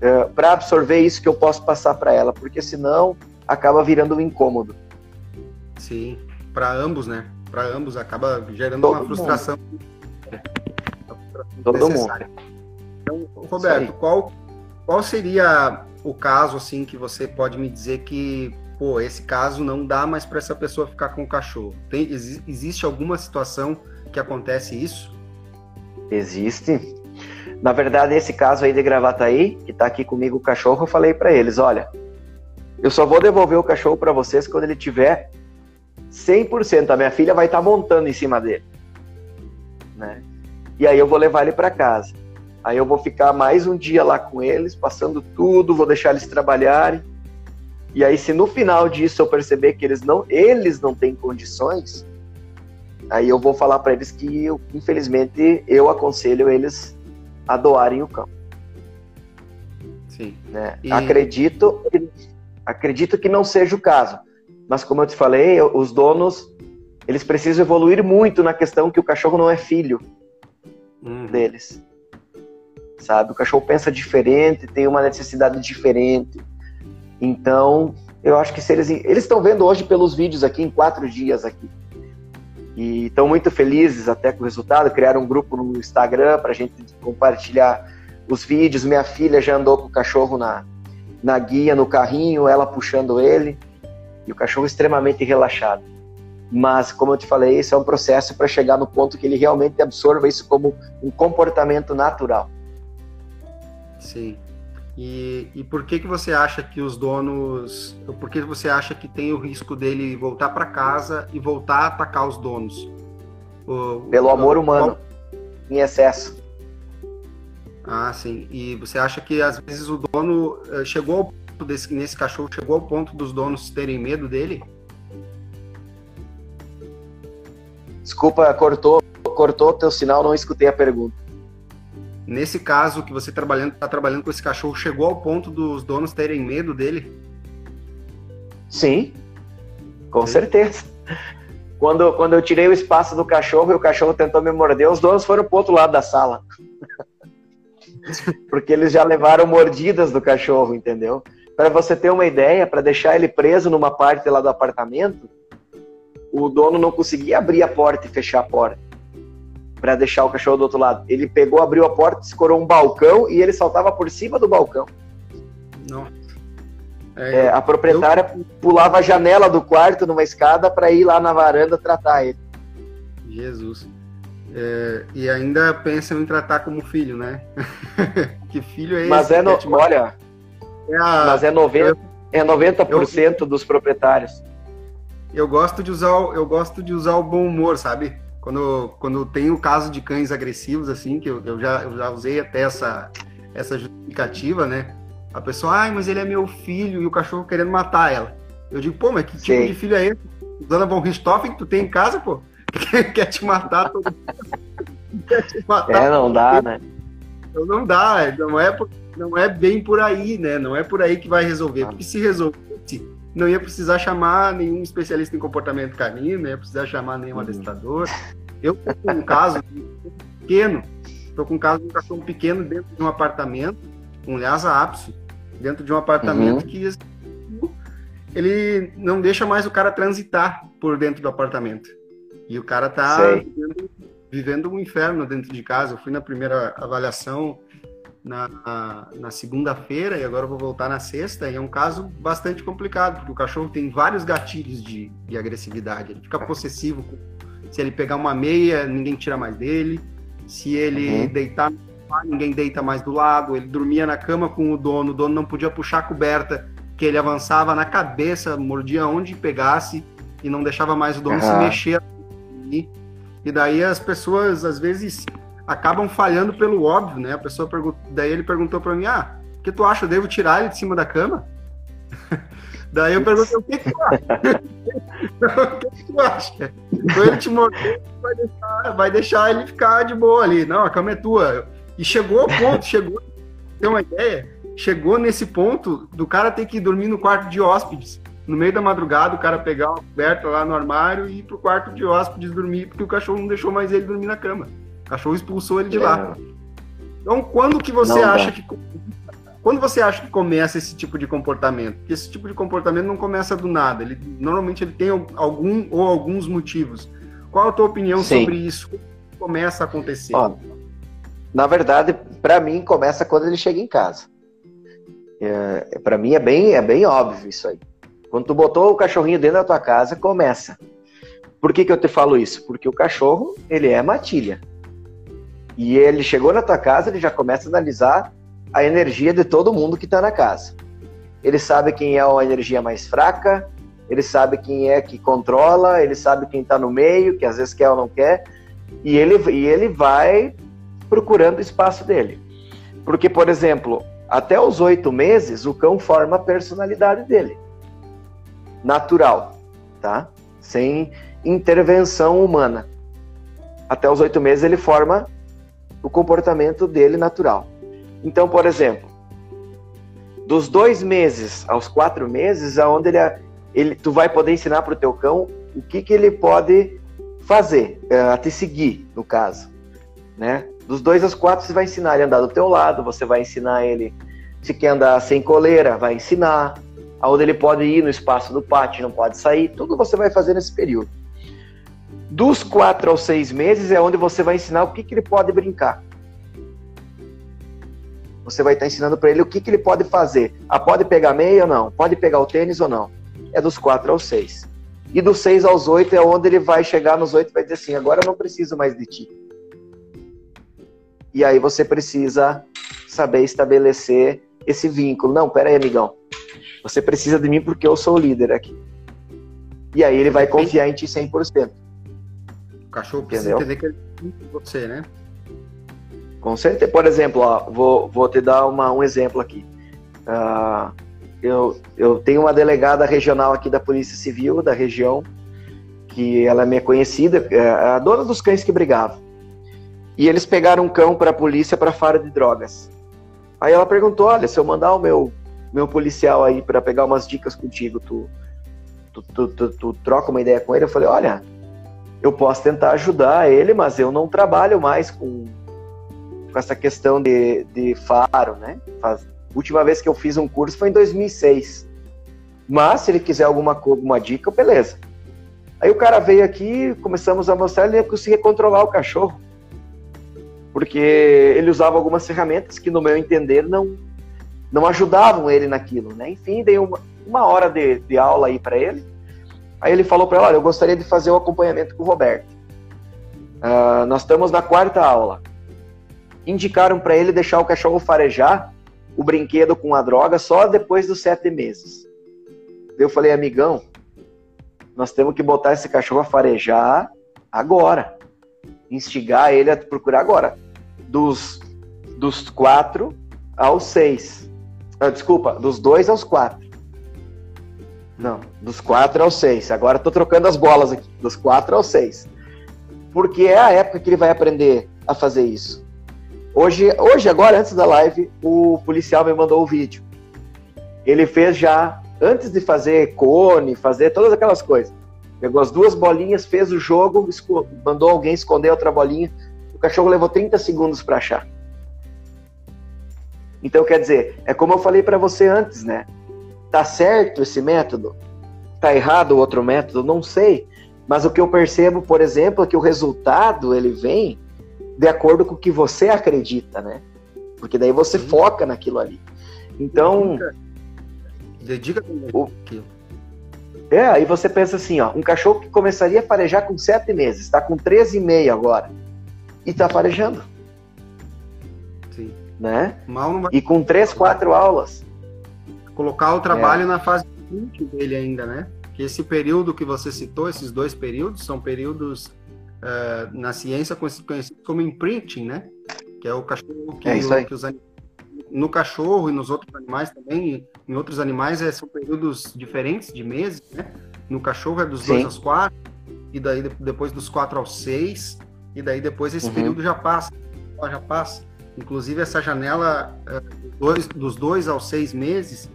é, para absorver isso que eu posso passar para ela, porque senão acaba virando um incômodo. Sim, para ambos, né? Para ambos acaba gerando Todo uma frustração. Todo mundo. Então, Roberto, qual, qual seria o caso assim que você pode me dizer que pô, esse caso não dá mais para essa pessoa ficar com o cachorro. Tem, existe alguma situação que acontece isso? Existe. Na verdade, esse caso aí de Gravataí, que está aqui comigo o cachorro, eu falei para eles, olha, eu só vou devolver o cachorro para vocês quando ele tiver 100%. A minha filha vai estar tá montando em cima dele. Né? E aí eu vou levar ele para casa. Aí eu vou ficar mais um dia lá com eles, passando tudo, vou deixar eles trabalharem. E aí, se no final disso eu perceber que eles não, eles não têm condições, aí eu vou falar para eles que, eu, infelizmente, eu aconselho eles a doarem o cão. Sim. Né? E... Acredito, acredito que não seja o caso, mas como eu te falei, os donos eles precisam evoluir muito na questão que o cachorro não é filho uhum. deles, sabe? O cachorro pensa diferente, tem uma necessidade diferente. Então, Eu acho que se eles eles estão vendo hoje pelos vídeos aqui em quatro dias aqui e estão muito felizes até com o resultado. Criaram um grupo no Instagram para a gente compartilhar os vídeos. Minha filha já andou com o cachorro na, na guia, no carrinho, ela puxando ele e o cachorro extremamente relaxado. Mas, como eu te falei, isso é um processo para chegar no ponto que ele realmente absorva isso como um comportamento natural. Sim. E, e por que que você acha que os donos, por que você acha que tem o risco dele voltar para casa e voltar a atacar os donos? O, Pelo o, amor humano, em excesso. Ah, sim. E você acha que às vezes o dono eh, chegou ao ponto desse, nesse cachorro chegou ao ponto dos donos terem medo dele? Desculpa, cortou, cortou teu sinal, não escutei a pergunta. Nesse caso que você trabalhando, está trabalhando com esse cachorro, chegou ao ponto dos donos terem medo dele? Sim, com Sim. certeza. Quando, quando eu tirei o espaço do cachorro e o cachorro tentou me morder, os donos foram para outro lado da sala. Porque eles já levaram mordidas do cachorro, entendeu? Para você ter uma ideia, para deixar ele preso numa parte lá do apartamento, o dono não conseguia abrir a porta e fechar a porta para deixar o cachorro do outro lado. Ele pegou, abriu a porta, escorou um balcão e ele saltava por cima do balcão. Não. É, é, a proprietária eu... pulava a janela do quarto numa escada para ir lá na varanda tratar ele. Jesus. É, e ainda pensam em tratar como filho, né? que filho é esse? Mas é, no... olha, é a... mas é 90, é 90% eu... dos proprietários. Eu gosto de usar, eu gosto de usar o bom humor, sabe? Quando, quando tem o caso de cães agressivos, assim, que eu, eu, já, eu já usei até essa, essa justificativa, né? A pessoa, ai, mas ele é meu filho e o cachorro querendo matar ela. Eu digo, pô, mas que tipo Sim. de filho é esse? Dona von Richthofen que tu tem em casa, pô? Quer te matar todo Quer te matar. É, não dá, né? Então não dá, não é, não é bem por aí, né? Não é por aí que vai resolver. Porque se resolver, não ia precisar chamar nenhum especialista em comportamento canino, não ia precisar chamar nenhum uhum. adestrador. Eu estou com um caso pequeno, estou com um caso de um cachorro pequeno dentro de um apartamento, um Lhasa Apso, dentro de um apartamento uhum. que ele não deixa mais o cara transitar por dentro do apartamento. E o cara tá vivendo, vivendo, um inferno dentro de casa. Eu fui na primeira avaliação na, na segunda-feira e agora vou voltar na sexta, e é um caso bastante complicado, porque o cachorro tem vários gatilhos de, de agressividade. Ele fica possessivo. Se ele pegar uma meia, ninguém tira mais dele. Se ele uhum. deitar ninguém deita mais do lado. Ele dormia na cama com o dono, o dono não podia puxar a coberta, que ele avançava na cabeça, mordia onde pegasse e não deixava mais o dono uhum. se mexer. E daí as pessoas, às vezes, acabam falhando pelo óbvio, né? A pessoa pergunta, daí ele perguntou para mim, ah, o que tu acha? Eu devo tirar ele de cima da cama? daí eu perguntei, o que, que tu acha? o que, que tu acha? Então ele te morder, vai deixar, vai deixar ele ficar de boa ali. Não, a cama é tua. E chegou ao ponto, chegou, tem uma ideia? Chegou nesse ponto do cara ter que dormir no quarto de hóspedes. No meio da madrugada, o cara pegar uma coberta lá no armário e ir pro quarto de hóspedes dormir, porque o cachorro não deixou mais ele dormir na cama. O cachorro expulsou ele de é. lá. Então, quando que você não acha que quando você acha que começa esse tipo de comportamento? Porque esse tipo de comportamento não começa do nada. Ele normalmente ele tem algum ou alguns motivos. Qual a tua opinião Sim. sobre isso? Como começa a acontecer? Ó, na verdade, para mim começa quando ele chega em casa. É, para mim é bem é bem óbvio isso aí. Quando tu botou o cachorrinho dentro da tua casa, começa. Por que, que eu te falo isso? Porque o cachorro ele é matilha. E ele chegou na tua casa, ele já começa a analisar a energia de todo mundo que está na casa. Ele sabe quem é a energia mais fraca, ele sabe quem é que controla, ele sabe quem está no meio, que às vezes quer ou não quer, e ele, e ele vai procurando o espaço dele. Porque, por exemplo, até os oito meses, o cão forma a personalidade dele. Natural, tá? Sem intervenção humana. Até os oito meses ele forma o comportamento dele natural. Então, por exemplo, dos dois meses aos quatro meses, aonde ele, ele, tu vai poder ensinar para o teu cão o que, que ele pode fazer, é, a te seguir, no caso, né? Dos dois aos quatro, você vai ensinar ele a andar do teu lado, você vai ensinar ele, se quer andar sem coleira, vai ensinar, aonde ele pode ir no espaço do pátio, não pode sair, tudo você vai fazer nesse período. Dos quatro aos seis meses é onde você vai ensinar o que, que ele pode brincar. Você vai estar ensinando para ele o que, que ele pode fazer. Ah, pode pegar meia ou não? Pode pegar o tênis ou não? É dos quatro aos seis. E dos seis aos oito é onde ele vai chegar nos oito e vai dizer assim: agora eu não preciso mais de ti. E aí você precisa saber estabelecer esse vínculo. Não, pera aí, amigão. Você precisa de mim porque eu sou o líder aqui. E aí ele vai confiar em ti 100%. Cachorro precisa Entendeu? entender que ele é você, né? Com certeza. Por exemplo, ó, vou, vou te dar uma, um exemplo aqui. Uh, eu, eu tenho uma delegada regional aqui da Polícia Civil, da região, que ela é minha conhecida, é a dona dos cães que brigavam. E eles pegaram um cão para a polícia para faro de drogas. Aí ela perguntou: Olha, se eu mandar o meu, meu policial aí para pegar umas dicas contigo, tu tu, tu, tu, tu, troca uma ideia com ele? Eu falei: Olha, eu posso tentar ajudar ele, mas eu não trabalho mais com, com essa questão de, de faro, né? Faz, última vez que eu fiz um curso foi em 2006. Mas se ele quiser alguma, alguma dica, beleza. Aí o cara veio aqui, começamos a mostrar, ele conseguia controlar o cachorro porque ele usava algumas ferramentas que, no meu entender, não, não ajudavam ele naquilo, né? Enfim, dei uma, uma hora de, de aula aí para ele. Aí ele falou para ela, olha, eu gostaria de fazer o acompanhamento com o Roberto. Uh, nós estamos na quarta aula. Indicaram para ele deixar o cachorro farejar o brinquedo com a droga só depois dos sete meses. Eu falei, amigão, nós temos que botar esse cachorro a farejar agora. Instigar ele a procurar agora dos, dos quatro aos seis. Ah, desculpa, dos dois aos quatro. Não, dos quatro aos seis. Agora estou trocando as bolas aqui. Dos quatro aos seis. Porque é a época que ele vai aprender a fazer isso. Hoje, hoje agora, antes da live, o policial me mandou o vídeo. Ele fez já, antes de fazer cone, fazer todas aquelas coisas. Pegou as duas bolinhas, fez o jogo, mandou alguém esconder outra bolinha, cachorro levou 30 segundos para achar. Então, quer dizer, é como eu falei para você antes, né? Tá certo esse método? Tá errado o outro método? Não sei. Mas o que eu percebo, por exemplo, é que o resultado ele vem de acordo com o que você acredita, né? Porque daí você Sim. foca naquilo ali. Então. Dedica o... É, aí você pensa assim, ó, um cachorro que começaria a farejar com sete meses, está com 13,5 agora e tá farejando. Sim. Né? Mal não vai... E com três, quatro aulas. Colocar o trabalho é. na fase seguinte dele ainda, né? Que esse período que você citou, esses dois períodos, são períodos uh, na ciência conhecidos como imprinting, né? Que é o cachorro que, é o, que os no cachorro e nos outros animais também, em outros animais é, são períodos diferentes de meses, né? No cachorro é dos Sim. dois aos quatro, e daí depois dos quatro aos seis, e daí depois esse uhum. período já passa, já passa. Inclusive essa janela eh, dois, dos dois aos seis meses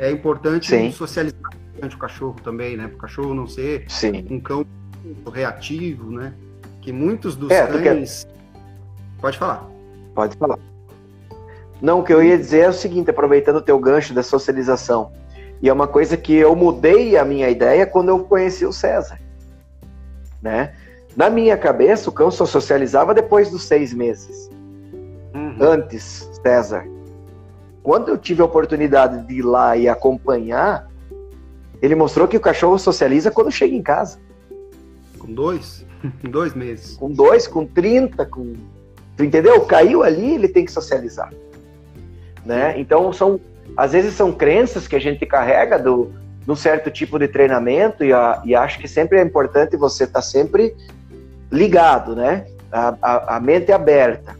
é importante Sim. socializar o cachorro também, né? Para o cachorro não ser Sim. um cão reativo, né? Que muitos dos é, cães. Quer... Pode falar. Pode falar. Não, o que eu ia dizer é o seguinte, aproveitando o teu gancho da socialização. E é uma coisa que eu mudei a minha ideia quando eu conheci o César. Né? Na minha cabeça, o cão só socializava depois dos seis meses. Uhum. Antes, César. Quando eu tive a oportunidade de ir lá e acompanhar, ele mostrou que o cachorro socializa quando chega em casa. Com dois? dois meses. Com dois, com trinta, com. Tu entendeu? Caiu ali, ele tem que socializar. Né? Então são. Às vezes são crenças que a gente carrega do, de um certo tipo de treinamento e, a, e acho que sempre é importante você estar tá sempre ligado, né? A, a, a mente aberta.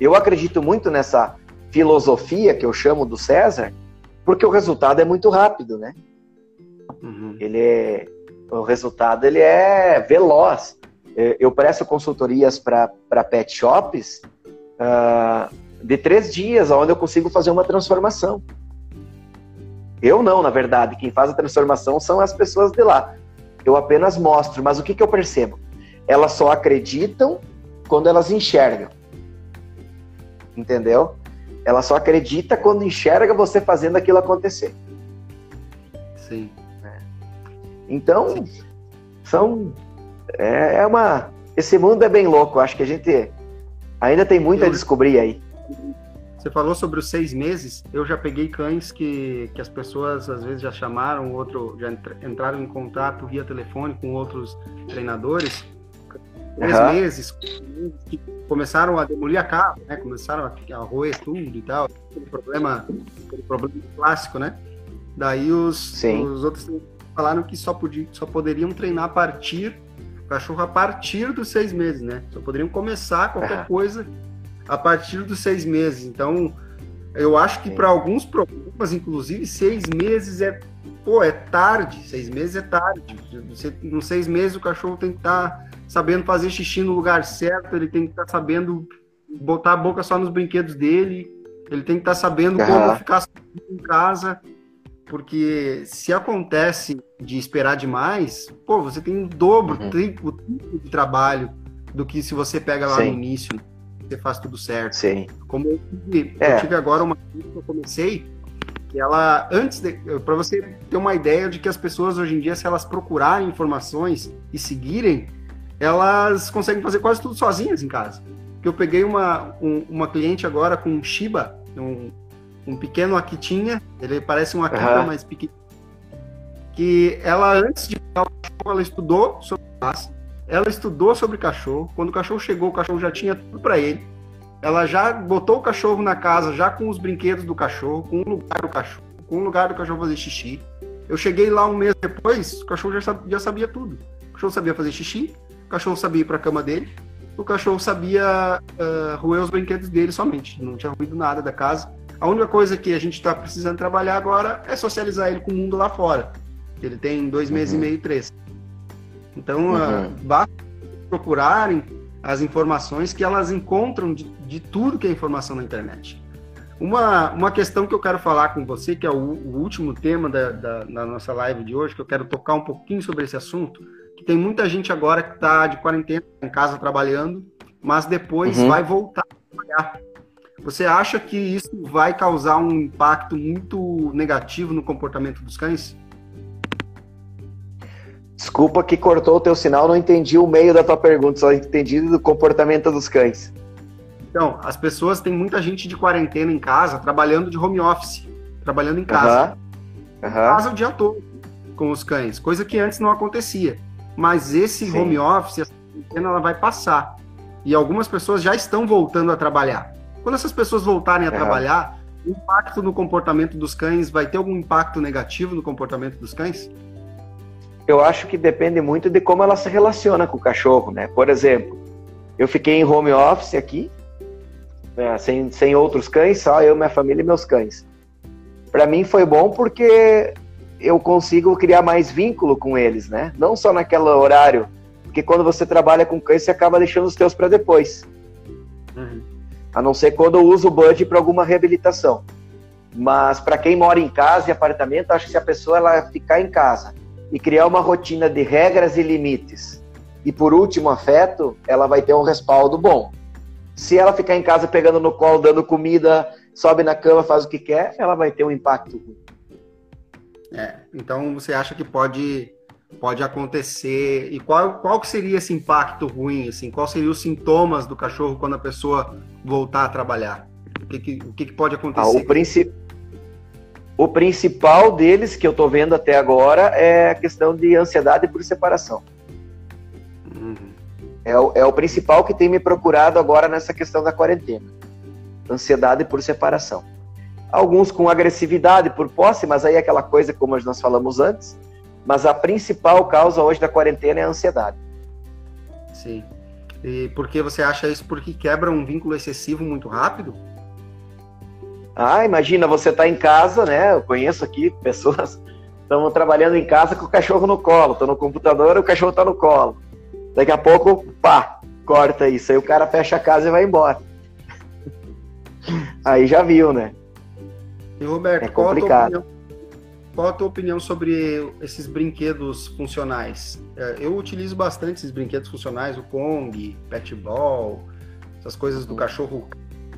Eu acredito muito nessa filosofia que eu chamo do César, porque o resultado é muito rápido, né? Uhum. Ele é, o resultado ele é veloz. Eu presto consultorias para pet shops uh, de três dias, onde eu consigo fazer uma transformação. Eu não, na verdade, quem faz a transformação são as pessoas de lá. Eu apenas mostro, mas o que, que eu percebo? elas só acreditam quando elas enxergam. Entendeu? Ela só acredita quando enxerga você fazendo aquilo acontecer. Sim. É. Então, Sim. são. É, é, uma. Esse mundo é bem louco. Acho que a gente ainda tem muito eu... a descobrir aí. Você falou sobre os seis meses. Eu já peguei cães que, que as pessoas às vezes já chamaram, outro já entraram em contato via telefone com outros treinadores. Três uhum. meses, que começaram a demolir a casa, né? Começaram a, a roer tudo e tal. Aquele problema, aquele problema clássico, né? Daí os, os outros falaram que só, podia, só poderiam treinar a partir, o cachorro a partir dos seis meses, né? Só poderiam começar qualquer uhum. coisa a partir dos seis meses. Então, eu acho que para alguns problemas, inclusive, seis meses é, pô, é tarde. Seis meses é tarde. Você, com seis meses o cachorro tem que estar tá sabendo fazer xixi no lugar certo, ele tem que estar tá sabendo botar a boca só nos brinquedos dele, ele tem que estar tá sabendo uhum. como ficar em casa. Porque se acontece de esperar demais, pô, você tem o dobro, uhum. o triplo de trabalho do que se você pega lá Sim. no início você faz tudo certo. Sim. Como eu tive, é. eu tive agora uma que eu comecei, que ela, antes de. para você ter uma ideia de que as pessoas hoje em dia, se elas procurarem informações e seguirem, elas conseguem fazer quase tudo sozinhas em casa. Que eu peguei uma, um, uma cliente agora com um Shiba, um, um pequeno Akitinha, ele parece um Akita, uhum. mas pequeno. Que ela, antes de ela estudou sobre raça, ela estudou sobre cachorro. Quando o cachorro chegou, o cachorro já tinha tudo para ele. Ela já botou o cachorro na casa, já com os brinquedos do cachorro, com o lugar do cachorro, com o lugar do cachorro fazer xixi. Eu cheguei lá um mês depois, o cachorro já sabia, já sabia tudo. O cachorro sabia fazer xixi, o cachorro sabia ir para a cama dele, o cachorro sabia uh, roer os brinquedos dele somente. Não tinha ruído nada da casa. A única coisa que a gente está precisando trabalhar agora é socializar ele com o mundo lá fora. Ele tem dois uhum. meses e meio, três. Então, ah, uhum. uh, basta procurarem as informações que elas encontram de, de, tudo que é informação na internet. Uma, uma questão que eu quero falar com você, que é o, o último tema da, da, da, nossa live de hoje, que eu quero tocar um pouquinho sobre esse assunto, tem muita gente agora que está de quarentena em casa trabalhando, mas depois uhum. vai voltar a trabalhar. Você acha que isso vai causar um impacto muito negativo no comportamento dos cães? Desculpa que cortou o teu sinal, não entendi o meio da tua pergunta, só entendi do comportamento dos cães. Então, as pessoas têm muita gente de quarentena em casa, trabalhando de home office, trabalhando em casa. Uhum. Uhum. Em casa o dia todo com os cães, coisa que antes não acontecia. Mas esse Sim. home office, essa quarentena, ela vai passar. E algumas pessoas já estão voltando a trabalhar. Quando essas pessoas voltarem a uhum. trabalhar, o impacto no comportamento dos cães vai ter algum impacto negativo no comportamento dos cães? eu acho que depende muito de como ela se relaciona com o cachorro, né? Por exemplo, eu fiquei em home office aqui, né, sem, sem outros cães, só eu, minha família e meus cães. Para mim foi bom porque eu consigo criar mais vínculo com eles, né? Não só naquele horário, porque quando você trabalha com cães, você acaba deixando os teus para depois. Uhum. A não ser quando eu uso o Bud para alguma reabilitação. Mas para quem mora em casa e apartamento, acho que se a pessoa ela ficar em casa e criar uma rotina de regras e limites, e por último, afeto, ela vai ter um respaldo bom. Se ela ficar em casa pegando no colo, dando comida, sobe na cama, faz o que quer, ela vai ter um impacto ruim. É, então você acha que pode pode acontecer e qual qual que seria esse impacto ruim assim? Qual seriam os sintomas do cachorro quando a pessoa voltar a trabalhar? O que, que o que, que pode acontecer? Ah, o o principal deles, que eu estou vendo até agora, é a questão de ansiedade por separação. Uhum. É, o, é o principal que tem me procurado agora nessa questão da quarentena. Ansiedade por separação. Alguns com agressividade por posse, mas aí é aquela coisa como nós falamos antes. Mas a principal causa hoje da quarentena é a ansiedade. Sim. E por que você acha isso? Porque quebra um vínculo excessivo muito rápido? Ah, imagina, você tá em casa, né? Eu conheço aqui pessoas estão trabalhando em casa com o cachorro no colo, estão no computador, o cachorro tá no colo. Daqui a pouco, pá, corta isso. Aí o cara fecha a casa e vai embora. Aí já viu, né? E Roberto, é qual, a opinião, qual, a tua opinião sobre esses brinquedos funcionais? É, eu utilizo bastante esses brinquedos funcionais, o Kong, Pet Ball, essas coisas do cachorro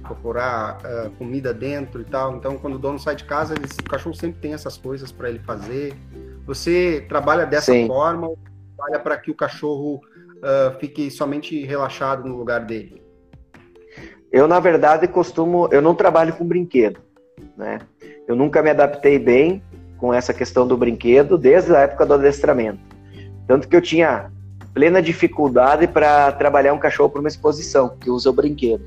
procurar uh, comida dentro e tal. Então, quando o dono sai de casa, ele, o cachorro sempre tem essas coisas para ele fazer. Você trabalha dessa Sim. forma ou trabalha para que o cachorro uh, fique somente relaxado no lugar dele? Eu, na verdade, costumo. Eu não trabalho com brinquedo, né? Eu nunca me adaptei bem com essa questão do brinquedo desde a época do adestramento. Tanto que eu tinha plena dificuldade para trabalhar um cachorro para uma exposição, que usa o brinquedo.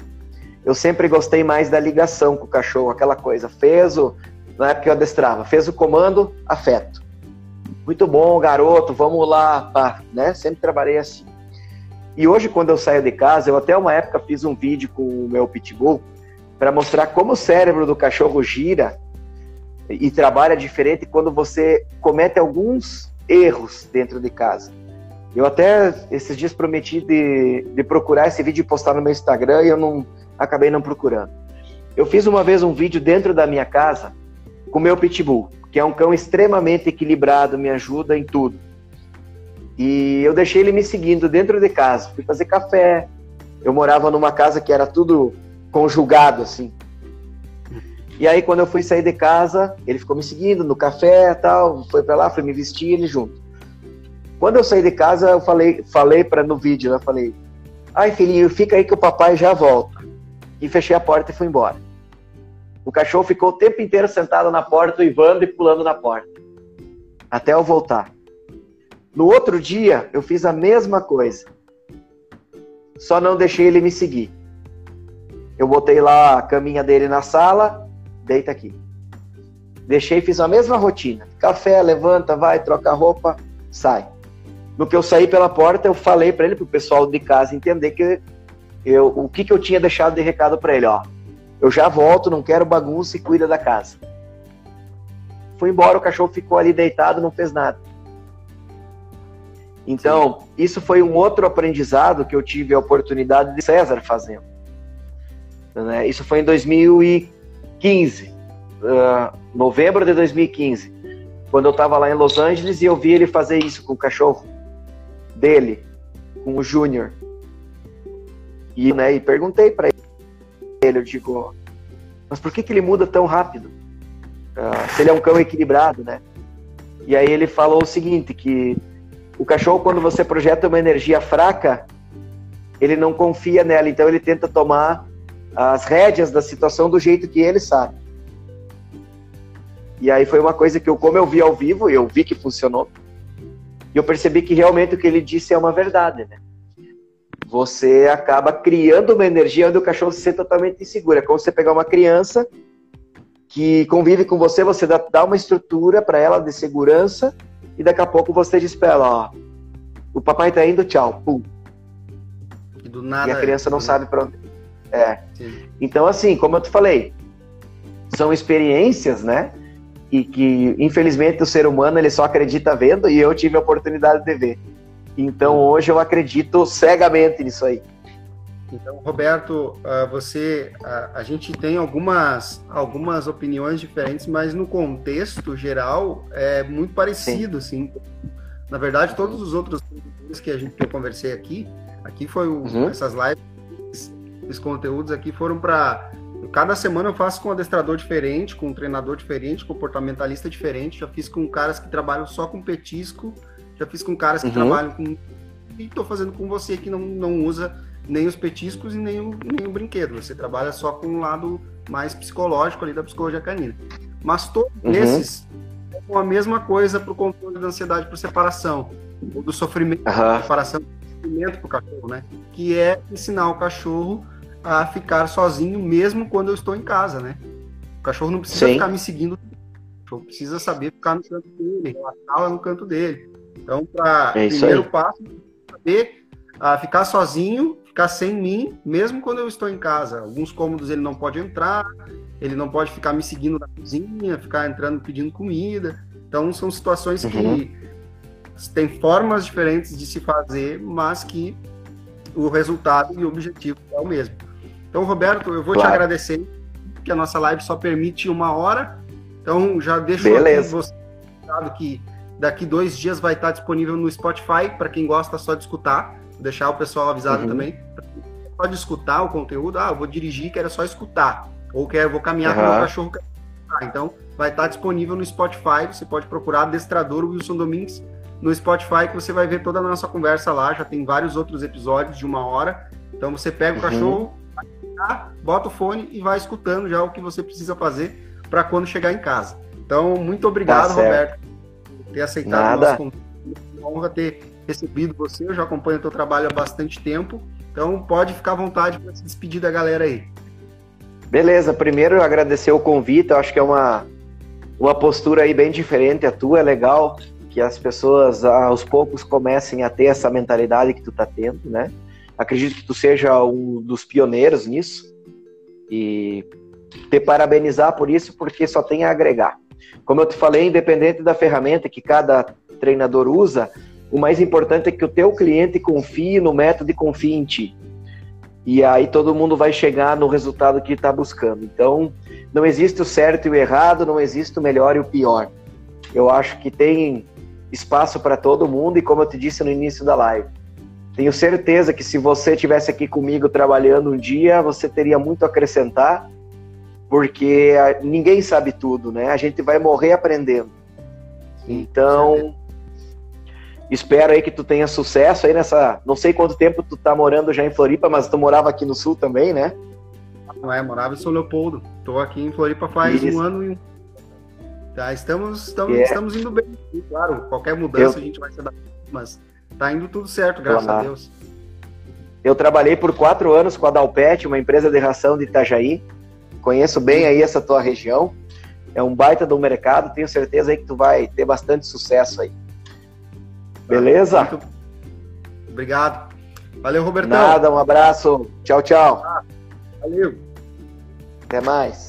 Eu sempre gostei mais da ligação com o cachorro, aquela coisa. Fez o. Na época eu adestrava, fez o comando, afeto. Muito bom, garoto, vamos lá, pá, né? Sempre trabalhei assim. E hoje, quando eu saio de casa, eu até uma época fiz um vídeo com o meu pitbull para mostrar como o cérebro do cachorro gira e trabalha diferente quando você comete alguns erros dentro de casa. Eu até esses dias prometi de, de procurar esse vídeo e postar no meu Instagram e eu não acabei não procurando. Eu fiz uma vez um vídeo dentro da minha casa com meu pitbull, que é um cão extremamente equilibrado, me ajuda em tudo. E eu deixei ele me seguindo dentro de casa. Fui fazer café. Eu morava numa casa que era tudo conjugado, assim. E aí, quando eu fui sair de casa, ele ficou me seguindo no café tal. Foi para lá, fui me vestir ele junto. Quando eu saí de casa, eu falei, falei para no vídeo, eu falei: "Ai, filhinho, fica aí que o papai já volta". E fechei a porta e fui embora. O cachorro ficou o tempo inteiro sentado na porta, uivando e pulando na porta, até eu voltar. No outro dia, eu fiz a mesma coisa. Só não deixei ele me seguir. Eu botei lá a caminha dele na sala, deita aqui. Deixei, fiz a mesma rotina. Café, levanta, vai, troca roupa, sai. No que eu saí pela porta, eu falei para ele, para o pessoal de casa entender que eu, o que, que eu tinha deixado de recado para ele, ó. Eu já volto, não quero bagunça e cuida da casa. Fui embora, o cachorro ficou ali deitado, não fez nada. Então, isso foi um outro aprendizado que eu tive a oportunidade de César fazendo. Né? Isso foi em 2015, uh, novembro de 2015, quando eu estava lá em Los Angeles e eu vi ele fazer isso com o cachorro dele, com o Júnior. E, né, e perguntei para ele, eu digo, mas por que, que ele muda tão rápido? Uh, se ele é um cão equilibrado, né? E aí ele falou o seguinte, que o cachorro, quando você projeta uma energia fraca, ele não confia nela, então ele tenta tomar as rédeas da situação do jeito que ele sabe. E aí foi uma coisa que eu, como eu vi ao vivo, eu vi que funcionou. E eu percebi que realmente o que ele disse é uma verdade, né? Você acaba criando uma energia onde o cachorro se sente totalmente inseguro. É como você pegar uma criança que convive com você, você dá, uma estrutura para ela de segurança e daqui a pouco você diz pra ela, ó, o papai tá indo, tchau, pum. E, do nada, e a criança não né? sabe pra onde. É. Sim. Então, assim, como eu te falei, são experiências, né? E que, infelizmente, o ser humano ele só acredita vendo e eu tive a oportunidade de ver. Então, hoje eu acredito cegamente nisso aí. Então, Roberto, ah, você, a, gente tem algumas, algumas opiniões diferentes, mas no contexto geral é muito parecido, Sim. assim. Na verdade, todos os outros que a gente que eu conversei aqui, aqui foi o, uhum. essas lives, esses conteúdos aqui foram para cada semana eu faço com um adestrador diferente, com um treinador diferente, comportamentalista diferente. Já fiz com caras que trabalham só com petisco, já fiz com caras que uhum. trabalham com e estou fazendo com você que não, não usa nem os petiscos e nem o, nem o brinquedo. Você trabalha só com um lado mais psicológico ali da psicologia canina. Mas todos uhum. esses com a mesma coisa para o controle da ansiedade por separação, ou do sofrimento uhum. por separação, do sofrimento para o cachorro, né? Que é ensinar o cachorro a ficar sozinho mesmo quando eu estou em casa, né? O cachorro não precisa Sim. ficar me seguindo, o cachorro precisa saber ficar no canto dele, relaxar no canto dele. Então, para é primeiro aí. passo, saber a ficar sozinho ficar sem mim, mesmo quando eu estou em casa. Alguns cômodos ele não pode entrar, ele não pode ficar me seguindo na cozinha, ficar entrando pedindo comida. Então são situações uhum. que tem formas diferentes de se fazer, mas que o resultado e o objetivo é o mesmo. Então, Roberto, eu vou claro. te agradecer, que a nossa live só permite uma hora. Então, já deixo Beleza. você que daqui dois dias vai estar disponível no Spotify para quem gosta só de escutar deixar o pessoal avisado uhum. também. Pode escutar o conteúdo, ah, eu vou dirigir, quero só escutar. Ou quero, vou caminhar uhum. com o meu cachorro. Então, vai estar disponível no Spotify. Você pode procurar Adestrador Wilson Domingues no Spotify, que você vai ver toda a nossa conversa lá. Já tem vários outros episódios de uma hora. Então você pega o uhum. cachorro, bota o fone e vai escutando já o que você precisa fazer para quando chegar em casa. Então, muito obrigado, tá Roberto, por ter aceitado Nada. o nosso convite. É uma honra ter recebido você. Eu já acompanho o teu trabalho há bastante tempo. Então, pode ficar à vontade para se despedir da galera aí. Beleza, primeiro agradecer o convite. Eu acho que é uma, uma postura aí bem diferente a tua, é legal que as pessoas aos poucos comecem a ter essa mentalidade que tu tá tendo, né? Acredito que tu seja um dos pioneiros nisso e te parabenizar por isso, porque só tem a agregar. Como eu te falei, independente da ferramenta que cada treinador usa, o mais importante é que o teu cliente confie no método e confie em ti. E aí todo mundo vai chegar no resultado que está buscando. Então, não existe o certo e o errado, não existe o melhor e o pior. Eu acho que tem espaço para todo mundo e como eu te disse no início da live, tenho certeza que se você tivesse aqui comigo trabalhando um dia, você teria muito a acrescentar, porque ninguém sabe tudo, né? A gente vai morrer aprendendo. Então, espero aí que tu tenha sucesso aí nessa. Não sei quanto tempo tu tá morando já em Floripa, mas tu morava aqui no sul também, né? Não é, morava em São Leopoldo. Tô aqui em Floripa faz Isso. um ano e um. Tá, estamos, estamos, yeah. estamos indo bem. Claro, qualquer mudança Eu... a gente vai se adaptar, mas tá indo tudo certo, graças a Deus. Eu trabalhei por quatro anos com a Dalpet, uma empresa de ração de Itajaí. Conheço bem aí essa tua região. É um baita do mercado, tenho certeza aí que tu vai ter bastante sucesso aí. Beleza? Muito... Obrigado. Valeu, Robertão. Nada, um abraço. Tchau, tchau. Valeu. Até mais.